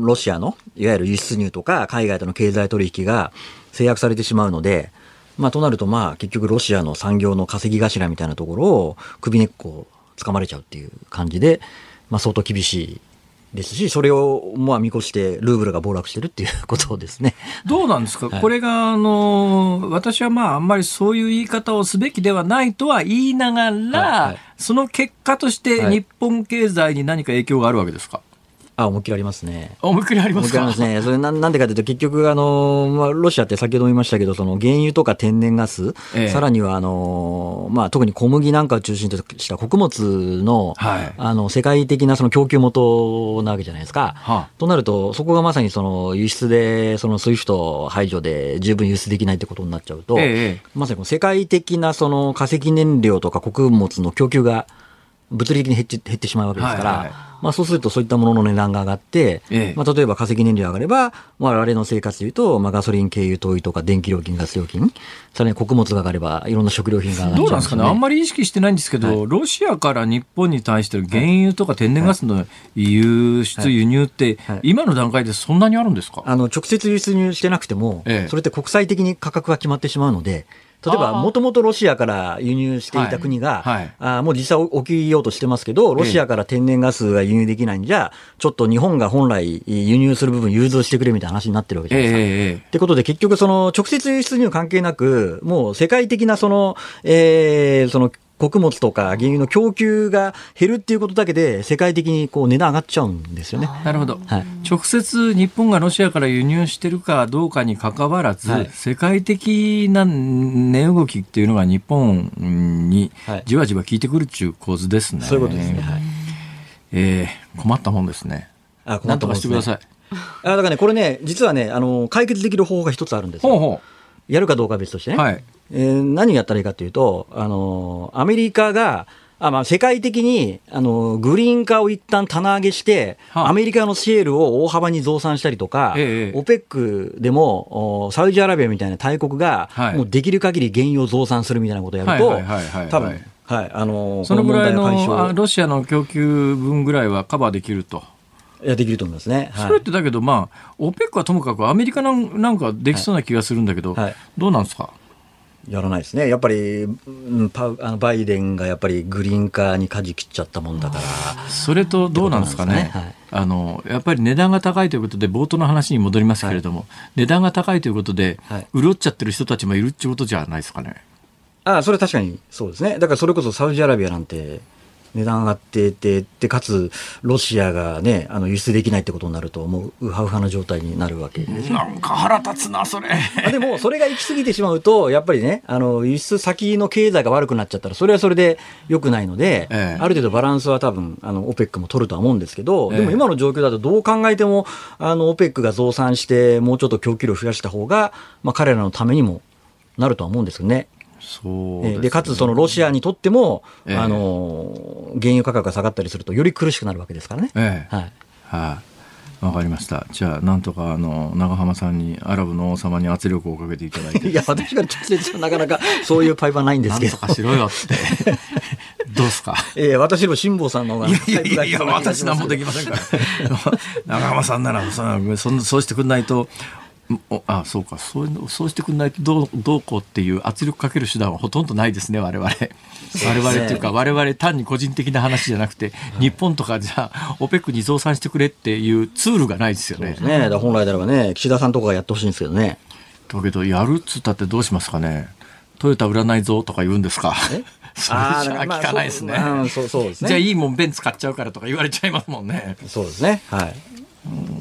ロシアの、いわゆる輸出入とか、海外との経済取引が制約されてしまうので、まあ、となると、まあ、結局、ロシアの産業の稼ぎ頭みたいなところを、首根っこを掴まれちゃうっていう感じで、まあ、相当厳しいですし、それを、まあ、見越して、ルーブルが暴落してるっていうことですね。どうなんですか、はい。これが、あの、私はまあ、あんまりそういう言い方をすべきではないとは言いながら、はいはい。その結果としてはい。日本経済に何か影響があるわけですか、あ、思いっきりありますね。思いっきりありますか？思いっきりありますね。それなんなんでかというと、結局、あの、まあ、ロシアって先ほども言いましたけど、その原油とか天然ガス、ええさらには、あの、まあ、特に小麦なんかを中心とした穀物の、はいあの、世界的なその供給元なわけじゃないですか。はあとなると、そこがまさにその輸出で、そのスイフト排除で十分輸出できないってことになっちゃうと、ええまさに世界的なその化石燃料とか穀物の供給が物理的に減って減ってしまうわけですから、はいはいはい。まあそうするとそういったものの値段が上がって、ええ。まあ例えば化石燃料上がれば、まあ我々の生活でいうと、まあガソリン、軽油、灯油とか電気料金、ガス料金、さらに穀物が上がれば、いろんな食料品が上がっちゃどうなんですかね、あんまり。り意識してないんですけど、ロシアから日本に対しての原油とか天然ガスの輸出、輸入って、はい。今の段階でそんなにあるんですか、あの、直接輸出してなくても、ええ。それって国際的に価格が決まってしまうので、例えば、もともとロシアから輸入していた国が、はい。はい。あーもう実際起きようとしてますけど、ロシアから天然ガスが輸入できないんじゃ、ちょっと日本が本来輸入する部分融通してくれみたいな話になってるわけじゃええないですか。ええってことで、結局、その、直接輸出入関係なく、もう世界的なその、えーその、穀物とか原油の供給が減るっていうことだけで、世界的にこう値段上がっちゃうんですよね。なるほど、はい直接日本がロシアから輸入してるかどうかにかかわらず、はい世界的な値動きっていうのが日本にはいじわじわ効いてくるっていう構図ですね。そういうことですね。はい。えー困ったもんですね。あなんとかしてください。あだからね、これね、実はね、あの、解決できる方法が一つあるんですよ。ほうほやるかどうかは別としてう。ね。はい。えー何やったらいいかというと、あの、アメリカが、あまあ、世界的にあのグリーン化を一旦棚上げして、はあ。アメリカのシェールを大幅に増産したりとか、ええ OPEC でもおサウジアラビアみたいな大国が、はい。もうできる限り原油を増産するみたいなことをやると、はいはいはいはいはい。多分はい、あのそのぐらいのロシアの供給分ぐらいはカバーできると。消いやできると思いますね。はい。それってだけど、まあ、OPEC はともかくアメリカなんなんかできそうな気がするんだけど、はい。どうなんですか？やらないですね。やっぱり、うんパウあのバイデンがやっぱりグリーン化に舵切っちゃったもんだから。それとどうなんですかねあのやっぱり値段が高いということで冒頭の話に戻りますけれども、値段が高いということで、はい潤っちゃってる人たちもいるってことじゃないですかね。ああ、それ確かにそうですね。だからそれこそサウジアラビアなんて値段上がってて、で、かつロシアがね、あの輸出できないってことになると、もうウハウハな状態になるわけです。なんか腹立つな、それ。あでも、それが行き過ぎてしまうと、やっぱりね、あの、輸出先の経済が悪くなっちゃったら、それはそれで良くないので、ええある程度バランスは多分、あの、OPEC も取るとは思うんですけど、ええでも今の状況だとどう考えても、あの、OPEC が増産して、もうちょっと供給量を増やした方が、まあ、彼らのためにもなるとは思うんですよね。そうええでかつそのロシアにとっても、ええあの原油価格が下がったりするとより苦しくなるわけですからね。ええはい、はい、わかりました。じゃあ、なんとか、あの、長浜さんに、アラブの王様に圧力をかけていただいて。いや私が直接なかなかそういうパイプはないんですけどなんとかしろよって。どうですか？ええ私の辛坊さんの方がいやいやいや私なんもできませんから。長浜さんなら、そんそんそうしてくんないと、おあそうかそういうのそうしてくんないとどうどうこうっていう圧力かける手段はほとんどないですね我々我々っていうか我々単に個人的な話じゃなくて、日本とかじゃあ OPEC に増産してくれっていうツールがないですよね。ね本来であればね岸田さんとかがやってほしいんですけどね。だけどやるっつったってどうしますかねトヨタ売らないぞとか言うんですか？それじゃあ聞かないですね。じゃあいいもんベンツ買っちゃうからとか言われちゃいますもんね。そうですね。はい。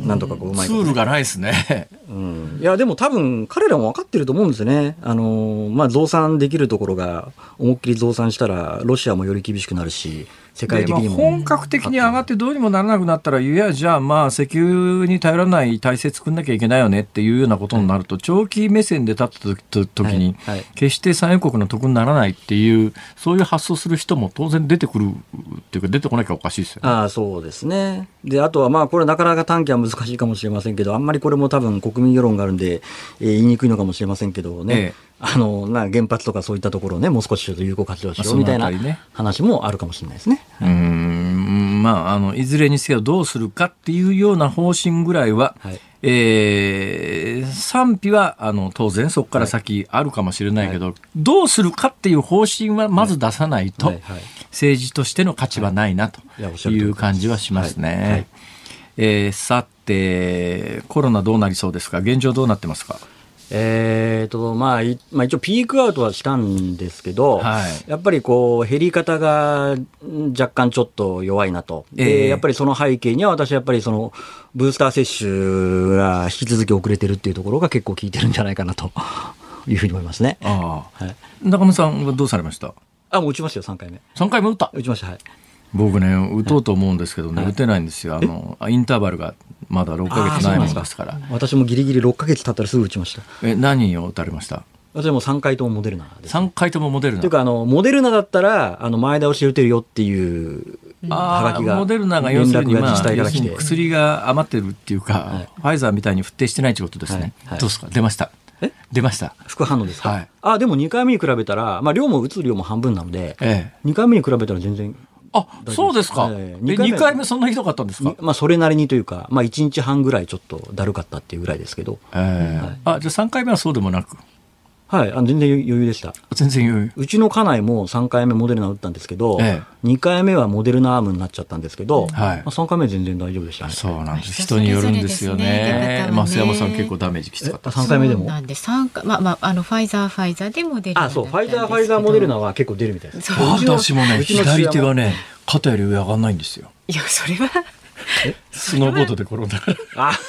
なんとかこううまいツことールがないですね。うん、いやでも多分彼らも分かってると思うんですよね。あのまあ増産できるところが思いっきり増産したらロシアもより厳しくなるし世界的にも、でまあ本格的に上がってどうにもならなくなったらいやじゃあまあ石油に頼らない体制作んなきゃいけないよねっていうようなことになると、長期目線で立った時に、決して産油国の得にならないっていうそういう発想する人も当然出てくるっていうか出てこなきゃおかしいですよね。ああそうですね。であとはまあこれなかなか短期は難しいかもしれませんけどあんまりこれも多分国民世論があるんで、えー言いにくいのかもしれませんけどね、ええあのな原発とかそういったところをねもう少しちょっと有効活用しようみたいな話もあるかもしれないですね。うーん。まあ、あのいずれにせよどうするかっていうような方針ぐらいは、はい。えー賛否はあの当然そこから先あるかもしれないけど、どうするかっていう方針はまず出さないと、はい。はい。政治としての価値はないなという感じはしますね。はい。はい。えーさてコロナどうなりそうですか？現状どうなってますか？えーとまあいまあ、一応ピークアウトはしたんですけど、はい。やっぱりこう減り方がん若干ちょっと弱いなと、ええ。でやっぱりその背景には私はやっぱりそのブースター接種が引き続き遅れてるっていうところが結構効いてるんじゃないかなと。いうふうに思いますね。ああ。はい、中野さんはどうされました？あもう打ちましたよ3回目。3回も打った。打ちましたはい僕ね打とうと思うんですけどね、打てないんですよ。あのインターバルがまだ6ヶ月ないもんですから。私もギリギリ6ヶ月経ったらすぐ打ちました。え何を打たれました？私はもう3回ともモデルナです。3回ともモデルナ。というかあのモデルナだったらあの前倒しで打てるよっていうはがきがモデルナが要するに、まあ、要するに薬が余ってるっていうか、はい。ファイザーみたいに不定してないってことですね、はいはい。どうですか？出ました。え？出ました。副反応ですか、はい。あでも2回目に比べたら、まあ、量も打つ量も半分なので、ええ。2回目に比べたら全然、あそうですか、ええ。え二回目。2回目そんなひどかったんですか？に、まあ、それなりにというか、まあ、1日半ぐらいちょっとだるかったっていうぐらいですけど、ええ。はい。あじゃあ3回目はそうでもなく？はい、あの全然余裕でした。全然余裕。うちの家内も3回目モデルナ打ったんですけど、え2回目はモデルナアームになっちゃったんですけど、はい。まあ、3回目は全然大丈夫でしたね。そうなんです。人人によるんですよそれぞれですねね。増山さん結構ダメージきつかった。3回目でも？なんで三回まあまああのファイザーファイザーでモデルナあ、そう、ファイザー、ファイザー、モデルナは結構出るみたいです。そう。うちの私も。ね左手がね肩より上上がんないんですよ。いやそれはスノーボードで転んだ。からあ、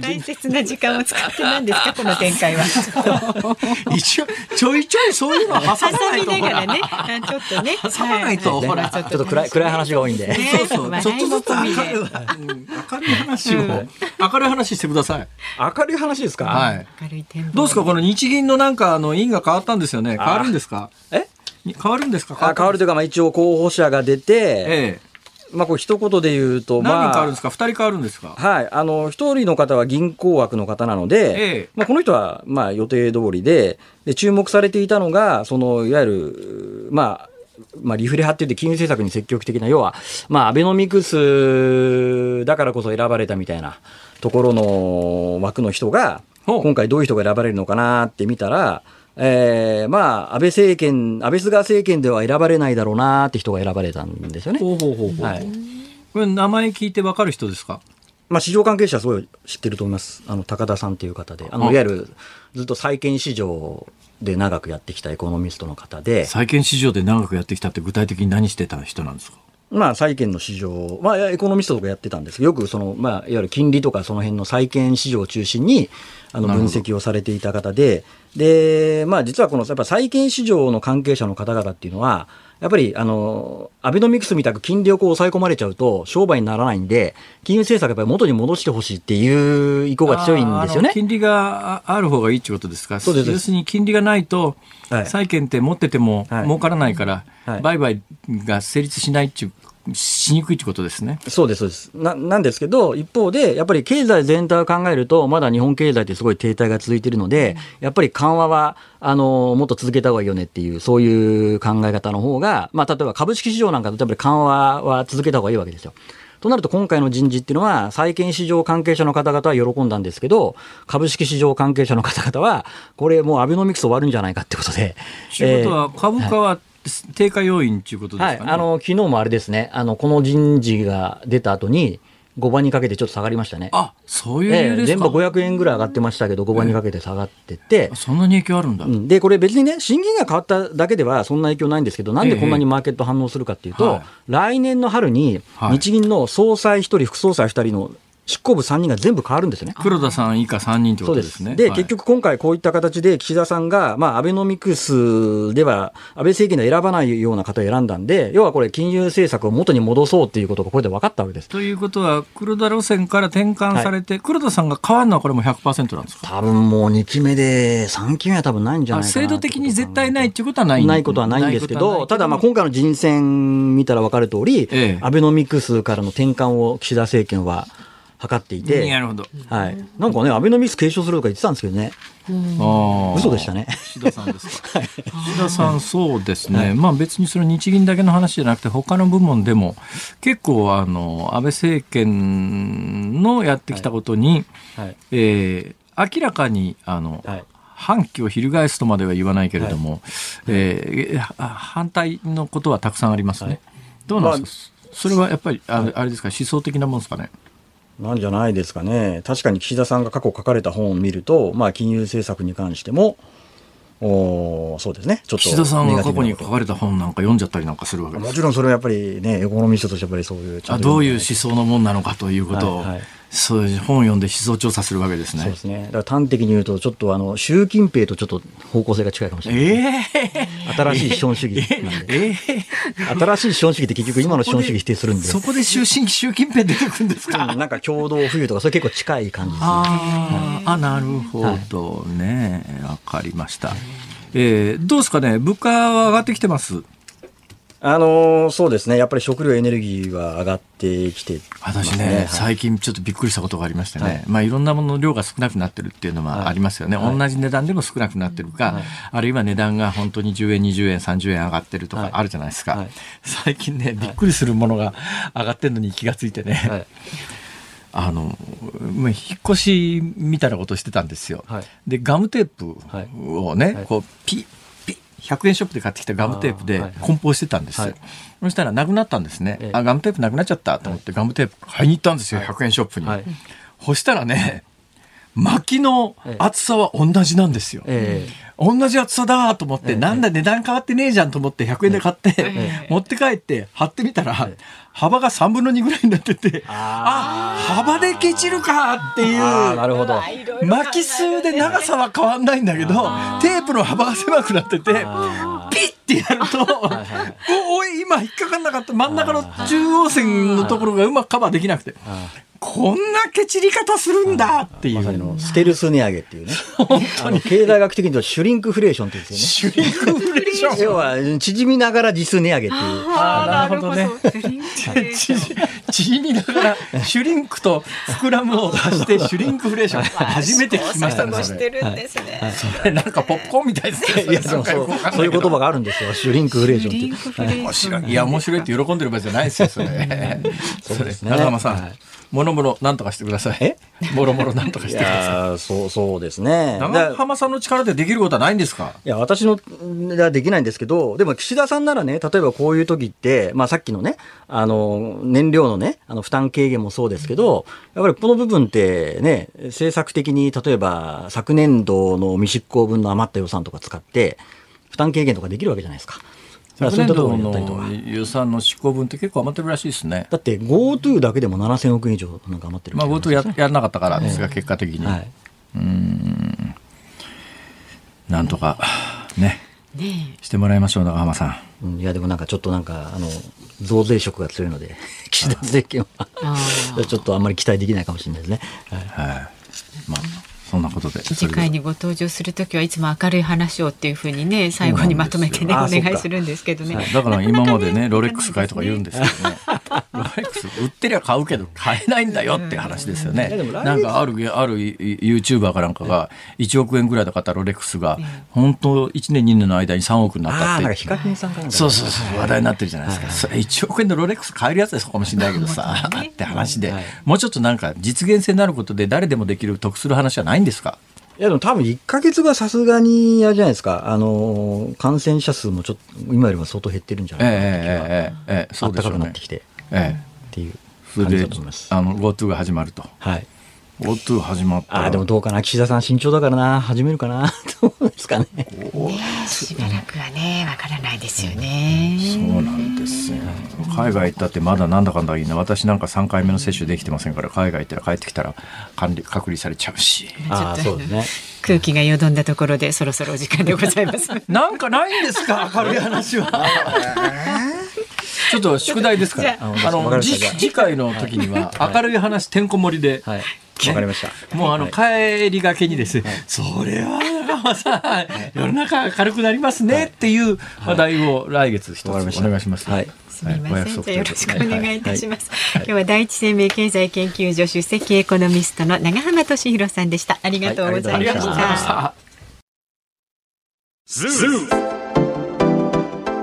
大切な時間を使って何ですかこの展開は。一応ちょいちょいそういうの挟まないと挟みながらね、ちょっとね、挟まないとはほらちょっと暗い暗い話が多いんで。ねそうそうちょっとずつ明るい、明るい話を、明るい話してください。明るい話ですか？はい。明るい展望どうですか？この日銀のなんかあの院が変わったんですよね。変わるんですか？え？変わるんですか？あ変わるというか、まあ、一応候補者が出て、ええ。まあ、こう一言で言うと、まあ、何人変わるんですか？二人変わるんですか？はい、あの一人の方は銀行枠の方なので、ええまあ、この人はまあ予定通りでで、注目されていたのが、そのいわゆる、まあ、まあ、リフレ派って言って金融政策に積極的な、要は、まあ、アベノミクスだからこそ選ばれたみたいなところの枠の人が、今回どういう人が選ばれるのかなって見たら、えー、まあ、安倍政権、安倍菅政権では選ばれないだろうなって人が選ばれたんですよね。ほうほうほうほう。はいこれ名前聞いてわかる人ですか？まあ、市場関係者はすごい知ってると思います。あの、高田さんっていう方で。あの、あいわゆる、ずっと債券市場で長くやってきたエコノミストの方で、債券市場で長くやってきたって具体的に何してた人なんですか？まあ、債券の市場、まあ、エコノミストとかやってたんですけど、よくその、まあ、いわゆる金利とかその辺の債券市場を中心に、あの、分析をされていた方で、で、まあ、実はこの、やっぱ債券市場の関係者の方々っていうのは、やっぱり、あの、アベノミクスみたく金利をこう抑え込まれちゃうと商売にならないんで、金融政策やっぱり元に戻してほしいっていう意向が強いんですよね。金利があある方がいいってことですか？そうです要するに金利がないと、はい債券って持っててもはい儲からないから、はい売買が成立しないっていう、しにくいってことですね。そうです、そうです。な、なんですけど、一方で、やっぱり経済全体を考えると、まだ日本経済ってすごい停滞が続いているので、やっぱり緩和は、あの、もっと続けた方がいいよねっていう、そういう考え方の方が、まあ、例えば株式市場なんかだとやっぱり緩和は続けた方がいいわけですよ。となると今回の人事っていうのは、債券市場関係者の方々は喜んだんですけど、株式市場関係者の方々は、これもうアベノミクス終わるんじゃないかってことで。ということは、株価は低下要因ということですかね？はい、あの昨日もあれですね、あのこの人事が出た後に、5番にかけてちょっと下がりましたね。あそういう理ええ由ですか？全部500円ぐらい上がってましたけど、5番にかけて下がってって、そんなに影響あるんだ。うんで、これ別にね、審議が変わっただけではそんな影響ないんですけど、なんでこんなにマーケット反応するかっていうと、はい来年の春にはい日銀の総裁1人、副総裁2人の執行部3人が全部変わるんですよね。黒田さん以下3人ということですすね。で、はい。結局今回こういった形で岸田さんが、まあ、アベノミクスでは、安倍政権では選ばないような方を選んだんで、要はこれ、金融政策を元に戻そうっていうことがこれで分かったわけです。ということは、黒田路線から転換されて、黒田さんが変わるのはこれも100%なんですか？多分もう2期目で、3期目は多分ないんじゃあないかな。制度的に絶対ないっていうことはない。ないことはないんですけど、ただまあ今回の人選見たら分かる通り、ええ。アベノミクスからの転換を岸田政権は図っていて、なるほど。はい。なんかね、アベノミクス継承するとか言ってたんですけどね、ああ嘘でしたね。岸田さんですか？岸田さん、そうですね、まあ別にそれ日銀だけの話じゃなくて、他の部門でも、結構、あの、安倍政権のやってきたことに、はい。えー明らかに、あの、はい。反旗を翻すとまでは言わないけれども、えーは反対のことはたくさんありますね。はいどうなんですか、それはやっぱりあれあれですか？思想的なもんですかね？なんじゃないですかね。確かに岸田さんが過去書かれた本を見ると、まあ金融政策に関しても、おーそうですね。ちょっと岸田さんが過去に書かれた本なんか読んじゃったりなんかするわけとですもちろんそれはやっぱりね、エコノミストとしてやっぱりそういうあどういう思想のもんなのかということを、はいはいそういう本を読んで思想調査するわけですねそうで。すね。だから端的に言うと、ちょっとあの、習近平とちょっと方向性が近いかもしれない。ええ新しい資本主義なんで。ええ新しい資本主義って結局今の資本主義否定するんで。そこで習近習近平出てくるんですか、うんなんか共同富裕とか、それ結構近い感じですね。あーあ、なるほどね。わ、かりました。えーどうですかね？物価は上がってきてますあのーそうですね。やっぱり食料エネルギーは上がってきてます私ね、はい。最近ちょっとびっくりしたことがありましてね、はい。まあいろんなものの量が少なくなってるっていうのはありますよね。はい。同じ値段でも少なくなってるか、はい。あるいは値段が本当に10円、20円、30円上がってるとはい。かあるじゃないですか。はい。最近ね、びっくりするものが上がってるのに気がついてね、はい。あの、まあ引っ越しみたいなことをしてたんですよ。はい。で、ガムテープをね、はい。こう、ピッ、100円ショップで買ってきたガムテープで梱包してたんですそしたらなくなったんですね。ええ。あ、ガムテープなくなっちゃったと思ってガムテープ買いに行ったんですよ、はい。100円ショップに。はい。そしたらね、薪の厚さは同じなんですよ。ええ。同じ厚さだと思って、ええ。なんだ値段変わってねえじゃんと思って100円で買って、え持って帰って貼ってみたら、幅が3分の2ぐらいになってて、あ幅でケチるかっていう。ああ、なるほど。巻き数で長さは変わんないんだけど、テープの幅が狭くなってて、あピッてやると、おおい、今引っかかんなかった真ん中の中央線のところがうまくカバーできなくて、こんなケチり方するんだっていまさにう。のステルス値上げっていうね。あの経済学的に言うとシュリンクフレーションって言うんですよね。シュリンクフレーション。要は縮みながら実数値上げっていう。あーなるほどね 縮みながらシュリンクと膨らむを足して シュリンクフレーション初めて聞きましたねそれるんですね。それなんかポップコーンみたいですねいや、でもそうそういう言葉があるんですよ。シュリンクフレーションっていう。面白い。いや面白いって喜んでる場合じゃないですよそれ。そうですね。それ長濱さん、はい。もろもろなんとかしてください。え？もろもろなんとかいしてくださやーそう、そうですね。長濱さんの力でできることはないんですか？いや、私の、ではできないんですけど、でも岸田さんならね、例えばこういう時って、まあさっきのね、あの、燃料のね、あの、負担軽減もそうですけど、やっぱりこの部分ってね、政策的に、例えば昨年度の未執行分の余った予算とか使って、負担軽減とかできるわけじゃないですか。昨そうい年度。の予算の執行分って結構余ってるらしいですね。だって GoTo だけでも7000億円以上なんか余ってるまあ GoTo ややらなかったからですが、結果的に、はい。なんとかねねしてもらいましょう長濱さん。うんいや、でもなんかちょっとなんか、あの、増税色が強いので、岸田政権は、ちょっとあんまり期待できないかもしれないですね。はい。はい。まあそんなことで次回にご登場するときはいつも明るい話をっていうふうにね最後にまとめてねお願いするんですけどね。だから今までね ロレックス買いとか言うんでですけどねロレックス売ってりゃ買うけど買えないんだよって話ですよね。なんかあるある YouTuber かなんかが1億円ぐらいで買ったロレックスが本当1年2年の間に3億になったああ、ってなんかヒカキンさんか。そうそうそう話題になってるじゃないですか、それ1億円のロレックス買えるやつですかもしれないけどさ って話で、はい。もうちょっとなんか実現性になることで誰でもできる得する話はないんですか？いや、でも多分1ヶ月がさすがに、あれじゃないですか、あの、感染者数もちょっと、今よりも相当減ってるんじゃえないかなえええええええそうでしょうね暖かくなってきて、っええていう感じそれでだと思います。あの GoTo が始まるとはい。GoTo 始まったらああ、でもどうかな、岸田さん慎重だからな、始めるかな、どうですかね。しばらくはねわからないですよね。そうなんですよ海外行ったってまだなんだかんだいいな私なんか3回目の接種できてませんから海外行ったら帰ってきたら管理隔離されちゃうしああ、そうですね。空気がよどんだところでそろそろお時間でございます。なんかないんですか？明るい話は ちょっと宿題ですから。あの次回の時には明るい話てんこ盛りで。はい。わかりました。もうあのはい。帰りがけにです。ね、それは中浜さん、世の中明るくなりますねっていう話題を来月一つお願いします。はい。すみません。じゃあよろしくお願いいたします。今日は第一生命経済研究所首席エコノミストの長浜俊弘さんでした。ありがとうございましはい。ありがとうございました。た。た。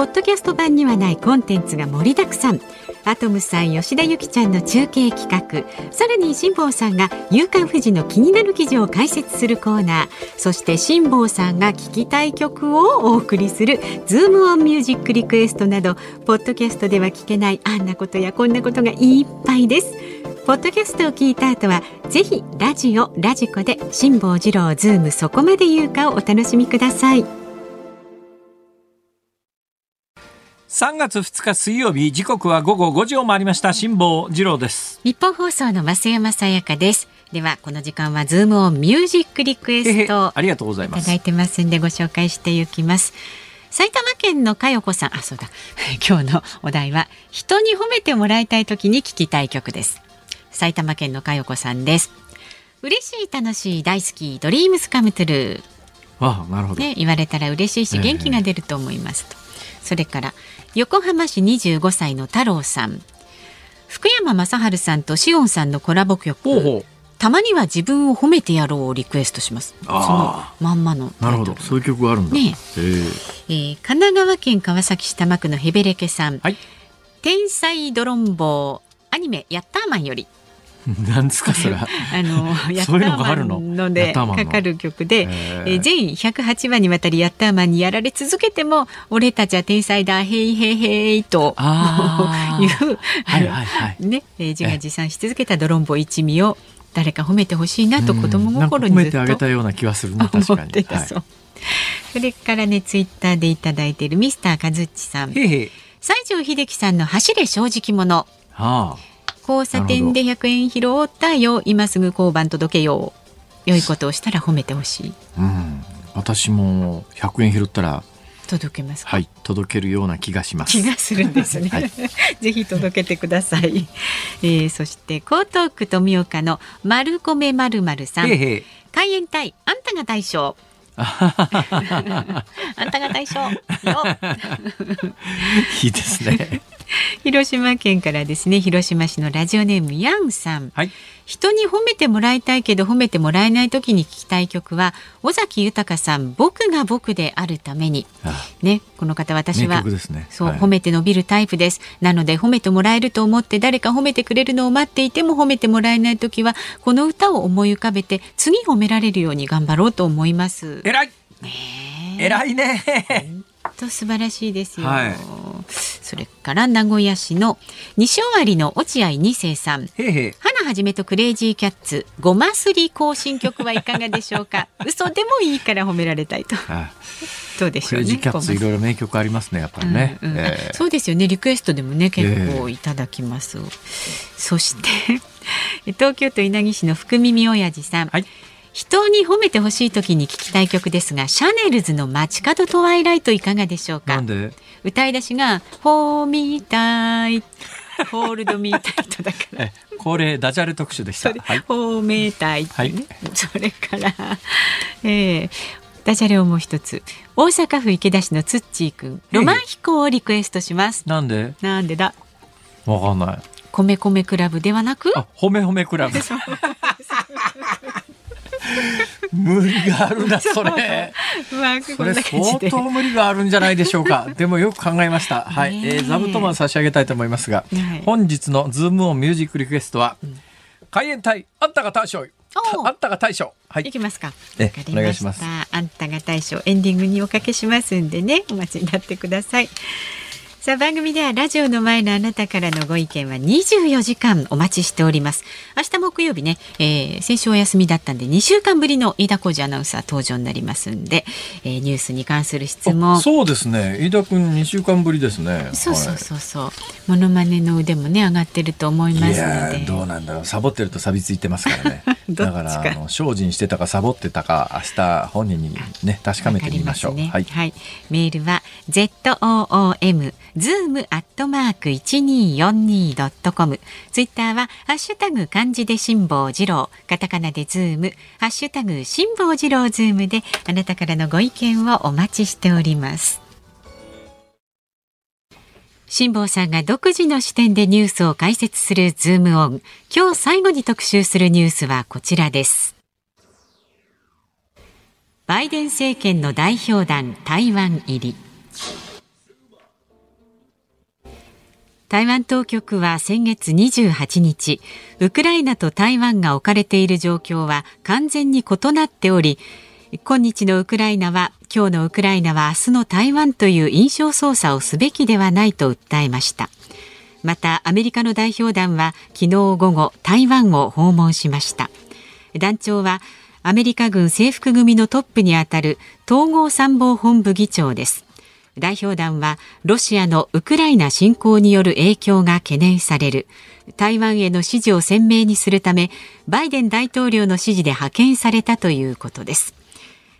ポッドキャスト版にはないコンテンツが盛りだくさんアトムさん吉田由紀ちゃんの中継企画さらに辛坊さんが「夕刊フジ」の気になる記事を解説するコーナーそして辛坊さんが聴きたい曲をお送りする「ズームオンミュージックリクエストなどポッドキャストでは聞けないあんなことやこんなことがいっぱいです。ポッドキャストを聞いた後はぜひラジオラジコで辛坊治郎ズームそこまで言うかをお楽しみください。3月2日水曜日時刻は午後5時を回りました辛坊治郎です日本放送の増山さやかです。ではこの時間はズームオンミュージックリクエストありがとうございますいただいてますんでご紹介していきます。埼玉県の佳代子さん、あ、そうだ。今日のお題は人に褒めてもらいたい時に聞きたい曲です。埼玉県の佳代子さんです。嬉しい、楽しい、大好き、ドリームスカムトゥルー。あなるほど、ね、言われたら嬉しいしええ元気が出ると思いますと、それから横浜市25歳の太郎さん。福山雅治さんとしおんさんのコラボ曲。たまには自分を褒めてやろうをリクエストします。そのまんまの。なるほど。そういう曲があるんだ、ねえ。ー、神奈川県川崎市多摩区のヘベレケさん、はい、天才ドロンボーアニメヤッターマンより なんですかそれ あのヤッターマンのでかかる曲で、えー、全108話にわたりヤッターマンにやられ続けても俺たちは天才だへいへいへいと いうはいはいはい、ね自画自賛し続けたドロンボ一味を誰か褒めてほしいなと子供心に褒めてあげたような気がするな確かに。はい、それからねツイッターでいただいているミスターカズッチさん。へへ西城秀樹さんの走れ正直者。はあ、交差点で100円拾ったよ今すぐ交番届けよう。良いことをしたら褒めてほしい。うん、私も100円拾ったら届けますはい届けるような気がします。気がするんですね、はい、ぜひ届けてください、えー、そして江東区富岡の丸米まるまるさん開園隊あんたが大将。あんたが大将。いいですね 広島県からですね広島市のラジオネームヤンさん、はい、人に褒めてもらいたいけど褒めてもらえない時に聞きたい曲は尾崎豊さん僕が僕であるために。ねこの方私は、ね、そう、はい、褒めて伸びるタイプです。なので褒めてもらえると思って誰か褒めてくれるのを待っていても褒めてもらえない時はこの歌を思い浮かべて次褒められるように頑張ろうと思います。偉い。ね偉いねと素晴らしいですよ、はい、それから名古屋市の西尾有の落合二世さん。花はじめとクレイジーキャッツごますり更新曲はいかがでしょうか？嘘でもいいから褒められたいと。どうでしょうねキャッツいろいろ名曲ありますねやっぱりね、うんうん。えー、そうですよね。リクエストでもね結構いただきます、えー、そして 東京都稲城市の福耳親父さん、はい人に褒めてほしい時に聞きたい曲ですがシャネルズの街角トワイライトいかがでしょうか？歌い出しが「ホーミータイ」ホールドミータイトだから。恒例ダジャレ特集でした。はい、ホーメータイ、ね、はい、それから、えー、ダジャレをもう一つ。大阪府池田市のつっちーくんロマン飛行をリクエストします。なんで？なんでだ？わかんない。米米クラブではなく？褒め褒めクラブ。無理があるな それ。それ相当無理があるんじゃないでしょうか。でもよく考えました。はい、えー、座布団は差し上げたいと思いますが、本日のズームオンミュージックリクエストは、うん、海援隊あんたが大将。あんたが大将。はい。いきますか。え、お願いします。あんたが大将エンディングにおかけしますんでね、お待ちになってください。さあ番組ではラジオの前のあなたからのご意見は24時間お待ちしております。明日木曜日ね、えー、先週お休みだったんで2週間ぶりの飯田浩二アナウンサー登場になりますんで、えー、ニュースに関する質問。そうですね。飯田君2週間ぶりですね。そうそうそうそう、はい、モノマネの腕もね上がってると思いますので。どうなんだろう。サボってると錆びついてますからね。だからあの精進してたかサボってたか明日本人にね確かめてみましょう、ね、はい、はい、メールは ZOOM ズームアットマーク一二四二ドットコム。ツイッターはハッシュタグ漢字で辛坊治郎、カタカナでズーム、ハッシュタグ辛坊治郎ズームであなたからのご意見をお待ちしております。辛坊さんが独自の視点でニュースを解説するズームオン。今日最後に特集するニュースはこちらです。バイデン政権の代表団台湾入り。台湾当局は先月28日ウクライナと台湾が置かれている状況は完全に異なっており今日のウクライナは今日のウクライナは明日の台湾という印象操作をすべきではないと訴えました。またアメリカの代表団は昨日午後台湾を訪問しました。団長はアメリカ軍制服組のトップにあたる統合参謀本部議長です。代表団はロシアのウクライナ侵攻による影響が懸念される。台湾への支持を鮮明にするためバイデン大統領の指示で派遣されたということです。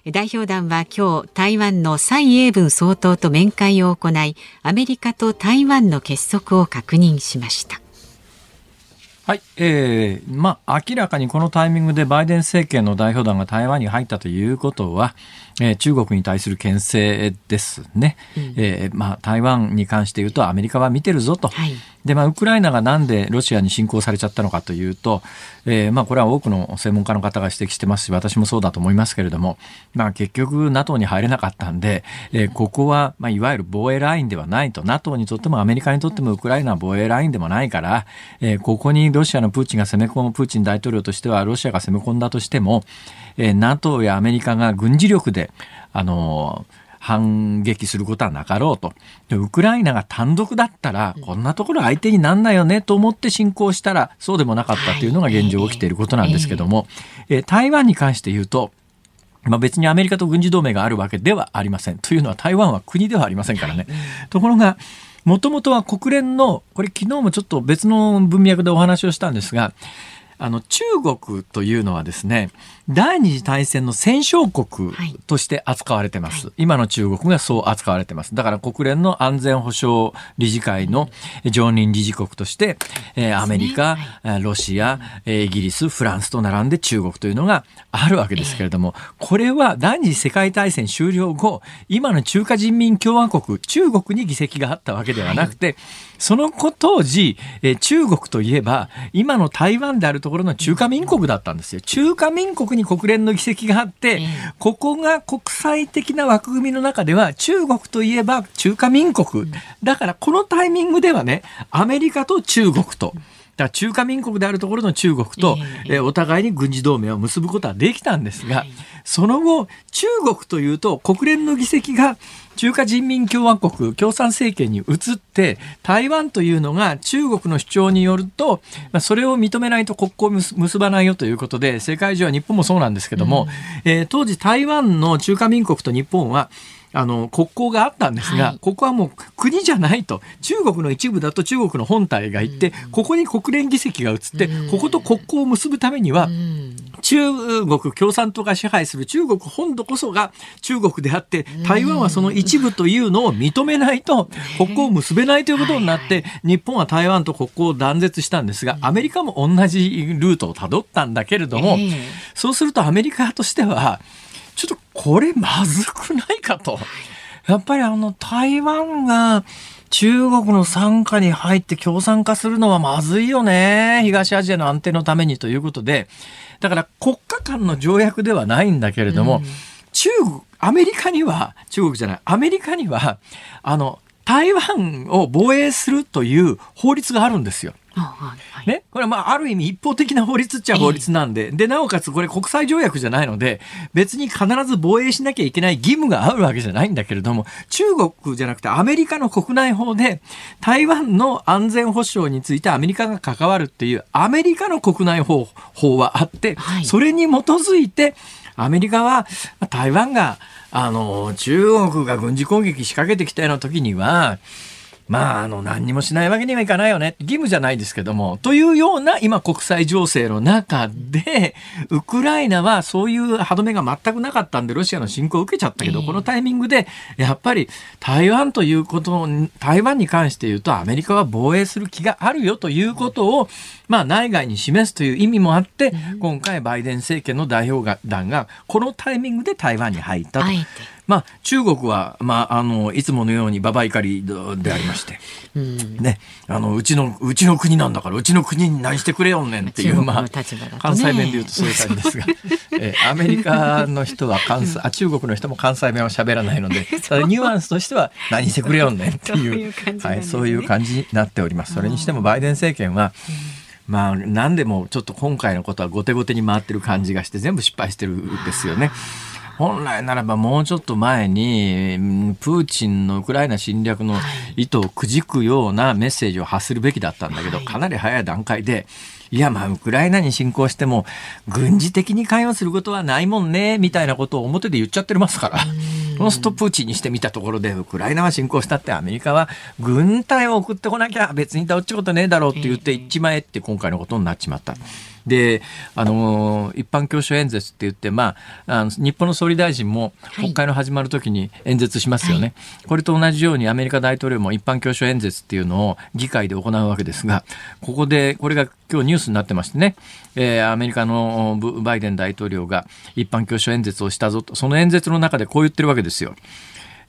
代表団は今日台湾の蔡英文総統と面会を行いアメリカと台湾の結束を確認しました。はい、えー、まあ、明らかにこのタイミングでバイデン政権の代表団が台湾に入ったということは、えー、中国に対する牽制ですね、うん、えー、まあ、台湾に関して言うとアメリカは見てるぞと、はい、でまあ、ウクライナがなんでロシアに侵攻されちゃったのかというと、えーまあ、これは多くの専門家の方が指摘してますし私もそうだと思いますけれども、まあ、結局 NATO に入れなかったんで、えー、ここは、まあ、いわゆる防衛ラインではないと。NATO にとってもアメリカにとってもウクライナは防衛ラインでもないから、えー、ここにロシアのプーチンが攻め込むプーチン大統領としてはロシアが攻め込んだとしても、えー、NATO やアメリカが軍事力であの反撃することはなかろうと。ウクライナが単独だったら、こんなところ相手になんないよねと思って侵攻したら、そうでもなかったというのが現状起きていることなんですけども、え台湾に関して言うと、まあ、別にアメリカと軍事同盟があるわけではありません。というのは台湾は国ではありませんからね。ところが、もともとは国連の、これ昨日もちょっと別の文脈でお話をしたんですが、あの、中国というのはですね、第二次大戦の戦勝国として扱われてます、はい、今の中国がそう扱われてます。だから国連の安全保障理事会の常任理事国として、えー、アメリカ、はい、ロシア、イギリス、フランスと並んで中国というのがあるわけですけれども、これは第二次世界大戦終了後、今の中華人民共和国、中国に議席があったわけではなくて、はいその当時、え中国といえば、今の台湾であるところの中華民国だったんですよ。中華民国に国連の議席があって、ここが国際的な枠組みの中では、中国といえば中華民国。だからこのタイミングではね、アメリカと中国と。だ中華民国であるところの中国と、えー、お互いに軍事同盟を結ぶことはできたんですが、その後、中国というと国連の議席が中華人民共和国共産政権に移って台湾というのが中国の主張によると、まあ、それを認めないと国交を結ばないよということで世界中は日本もそうなんですけども、うん、えー、当時台湾の中華民国と日本はあの国交があったんですが、はい、ここはもう国じゃないと。中国の一部だと中国の本体がいて、うん、ここに国連議席が移って、うん、ここと国交を結ぶためには、うん、中国共産党が支配する中国本土こそが中国であって台湾はその一部というのを認めないと国交を結べないということになって、日本は台湾と国交を断絶したんですがアメリカも同じルートをたどったんだけれども、そうするとアメリカとしてはちょっとこれまずくないかと。やっぱりあの台湾が中国の傘下に入って共産化するのはまずいよね。東アジアの安定のためにということで。だから国家間の条約ではないんだけれども、うん、中国、アメリカには、中国じゃない、アメリカには、あの、台湾を防衛するという法律があるんですよ。ね、これはまあある意味一方的な法律っちゃ法律なんで、えー、でなおかつこれ国際条約じゃないので別に必ず防衛しなきゃいけない義務があるわけじゃないんだけれども中国じゃなくてアメリカの国内法で台湾の安全保障についてアメリカが関わるっていうアメリカの国内法法はあって、はい、それに基づいてアメリカは台湾があの中国が軍事攻撃仕掛けてきたような時にはまあ、あの、何にもしないわけにはいかないよね。義務じゃないですけども、というような今国際情勢の中で、ウクライナはそういう歯止めが全くなかったんで、ロシアの侵攻を受けちゃったけど、このタイミングで、やっぱり台湾ということ台湾に関して言うと、アメリカは防衛する気があるよということを、まあ、内外に示すという意味もあって、今回バイデン政権の代表団が、このタイミングで台湾に入ったと。まあ、中国は、まあ、あのいつものようにババ怒りでありまして、うん、ね、あのうちのうちの国なんだからうちの国に何してくれよんねんっていう、まあ、関西弁で言うとそういう感じですが、えアメリカの人は関西あ中国の人も関西弁は喋らないので ただニュアンスとしては何してくれよんねんっていう、はい、そういう感じになっております。それにしてもバイデン政権は、まあ、何でもちょっと今回のことは後手後手に回ってる感じがして全部失敗してるんですよね。本来ならばもうちょっと前にプーチンのウクライナ侵略の意図をくじくようなメッセージを発するべきだったんだけど、かなり早い段階でいやまあウクライナに侵攻しても軍事的に関与することはないもんねみたいなことを表で言っちゃってますから。そのストプーチンにしてみたところでウクライナは侵攻したってアメリカは軍隊を送ってこなきゃ別にどっちことねえだろうって言って一枚って今回のことになっちまった。で、あのー、一般教書演説って言って、まあ、あの日本の総理大臣も国会の始まるときに演説しますよね、はい、これと同じようにアメリカ大統領も一般教書演説っていうのを議会で行うわけですが、ここで、これが今日ニュースになってましてね、えー、アメリカのバイデン大統領が一般教書演説をしたぞと、その演説の中でこう言ってるわけですよ。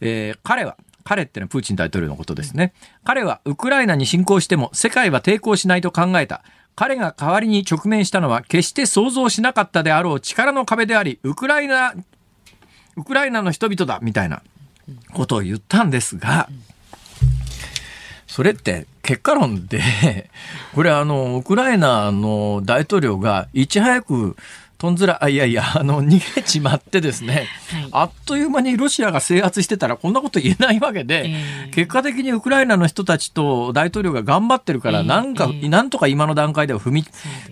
えー、彼は、彼ってのはプーチン大統領のことですね。彼はウクライナに侵攻しても世界は抵抗しないと考えた。彼が代わりに直面したのは決して想像しなかったであろう力の壁であり、ウクライナ、ウクライナの人々だ、みたいなことを言ったんですが、それって結果論で、これあの、ウクライナの大統領がいち早くとんずら、あいやいや、あの、逃げちまってですね、はい、あっという間にロシアが制圧してたらこんなこと言えないわけで、えー、結果的にウクライナの人たちと大統領が頑張ってるから、なんか、えー、なんとか今の段階では踏み、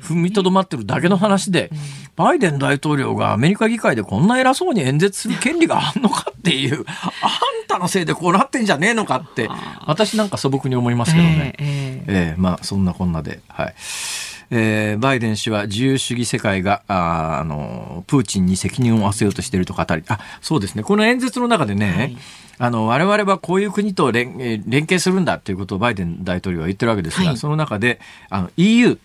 踏みとどまってるだけの話で、バイデン大統領がアメリカ議会でこんな偉そうに演説する権利があんのかっていう、あんたのせいでこうなってんじゃねえのかって、私なんか素朴に思いますけどね。えー、えー、まあ、そんなこんなで、はい。えー、バイデン氏は自由主義世界がああのプーチンに責任を負わせようとしていると語り。あそうですね。この演説の中でね、はい、あの我々はこういう国と連連携するんだということをバイデン大統領は言ってるわけですが、はい、その中であの EU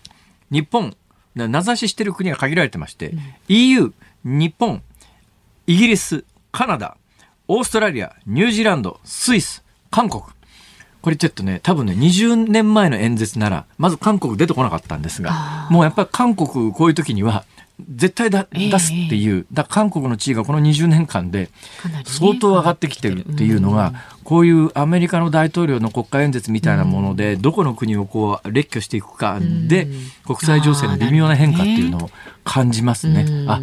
日本名指ししている国が限られてまして、うん、EU 日本イギリスカナダオーストラリアニュージーランドスイス韓国これちょっとね、多分ね、20年前の演説なら、まず韓国出てこなかったんですが、もうやっぱり韓国こういう時には、絶対だ、出すっていう、だ韓国の地位がこの20年間で相当上がってきてるっていうのが、こういうアメリカの大統領の国会演説みたいなもので、どこの国をこう列挙していくかで、国際情勢の微妙な変化っていうのを感じますね。あ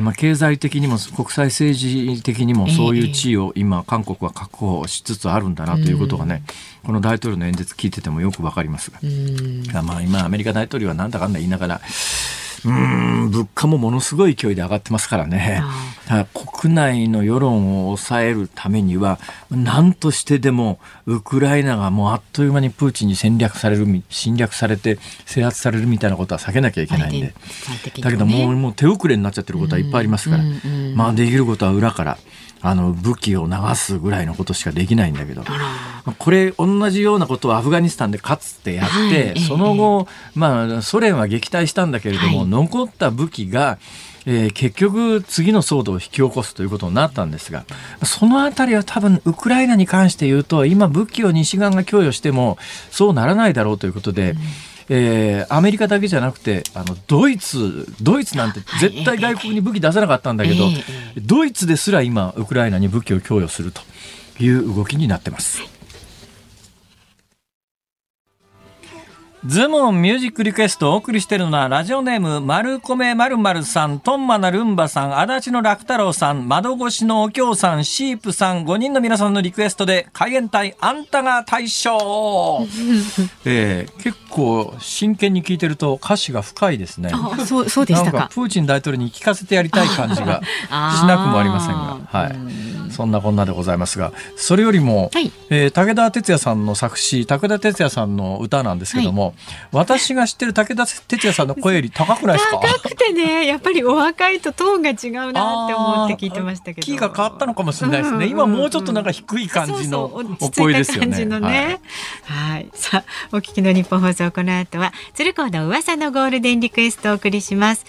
まあ、経済的にも国際政治的にもそういう地位を今韓国は確保しつつあるんだなということがね、この大統領の演説聞いててもよくわかりますが、まあ今アメリカ大統領はなんだかんだ言いながらうん物価もものすごい勢いで上がってますからね、国内の世論を抑えるためには、何としてでもウクライナがもうあっという間にプーチンに戦略される、侵略されて制圧されるみたいなことは避けなきゃいけないんで、ね、だけどもうもう手遅れになっちゃってることはい。っぱい。ありますから、まあできることは裏から。あの武器を流すぐらいのことしかできないんだけど。これ同じようなことをアフガニスタンでかつてやって、はい、その後、まあ、ソ連は撃退したんだけれども、はい、残った武器がえー、結局次の騒動を引き起こすということになったんですがそのあたりは多分ウクライナに関して言うと今武器を西側が供与してもそうならないだろうということで。うんえー、アメリカだけじゃなくてあのドイツドイツなんて絶対外国に武器出さなかったんだけど、ドイツですら今ウクライナに武器を供与するという動きになってます。ズモンミュージックリクエストをお送りしているのは、ラジオネーム、丸米まるまるさん、トンマナルンバさん、足立の楽太郎さん、窓越しのお京さん、シープさん、5人の皆さんのリクエストで、海援隊、あんたが大将 えー、結構真剣に聞いてると歌詞が深いですね。そうそうでしたか。プーチン大統領に聞かせてやりたい感じがしなくもありませんが、はい。そんなこんなでございますが、それよりも、はい、えー、武田鉄矢さんの作詞、武田鉄矢さんの歌なんですけども、はい。私が知ってる武田鉄矢さんの声より高くないですか？高くてねやっぱりお若いとトーンが違うなって思って聞いてましたけど。キーが変わったのかもしれないですね、今もうちょっとなんか低い感じのお声ですよね、ね、はい、はい、さあお聞きの日本放送この後は鶴子の噂のゴールデンリクエストをお送りします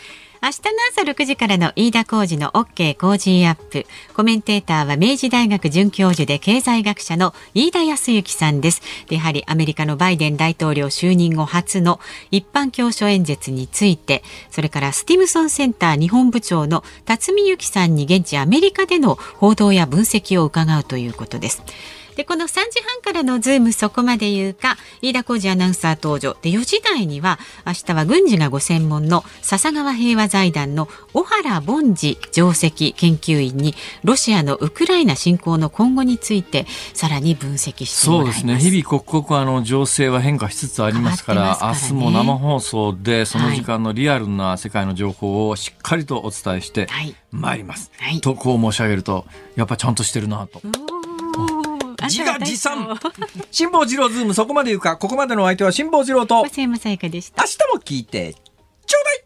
明日の朝6時からの飯田浩二の OK 工事アップ。コメンテーターは明治大学准教授で経済学者の飯田康之さんです。やはりアメリカのバイデン大統領就任後初の一般教書演説について、それからスティムソンセンター日本部長の辰巳由紀さんに現地アメリカでの報道や分析を伺うということです。でこの3時半からのズームそこまで言うか飯田浩二アナウンサー登場。で4時台には明日は軍事がご専門の笹川平和財団の小原凡司上席研究員にロシアのウクライナ侵攻の今後についてさらに分析してそうですね。日々刻々あの情勢は変化しつつありますから明日も生放送でその時間のリアルな世界の情報をしっかりとお伝えしてまいります、はい、とこう申し上げるとやっぱちゃんとしてるなと。自画自賛。辛坊治郎ズームそこまで言うか、ここまでのお相手は辛坊治郎と。明日も聞いて、ちょうだい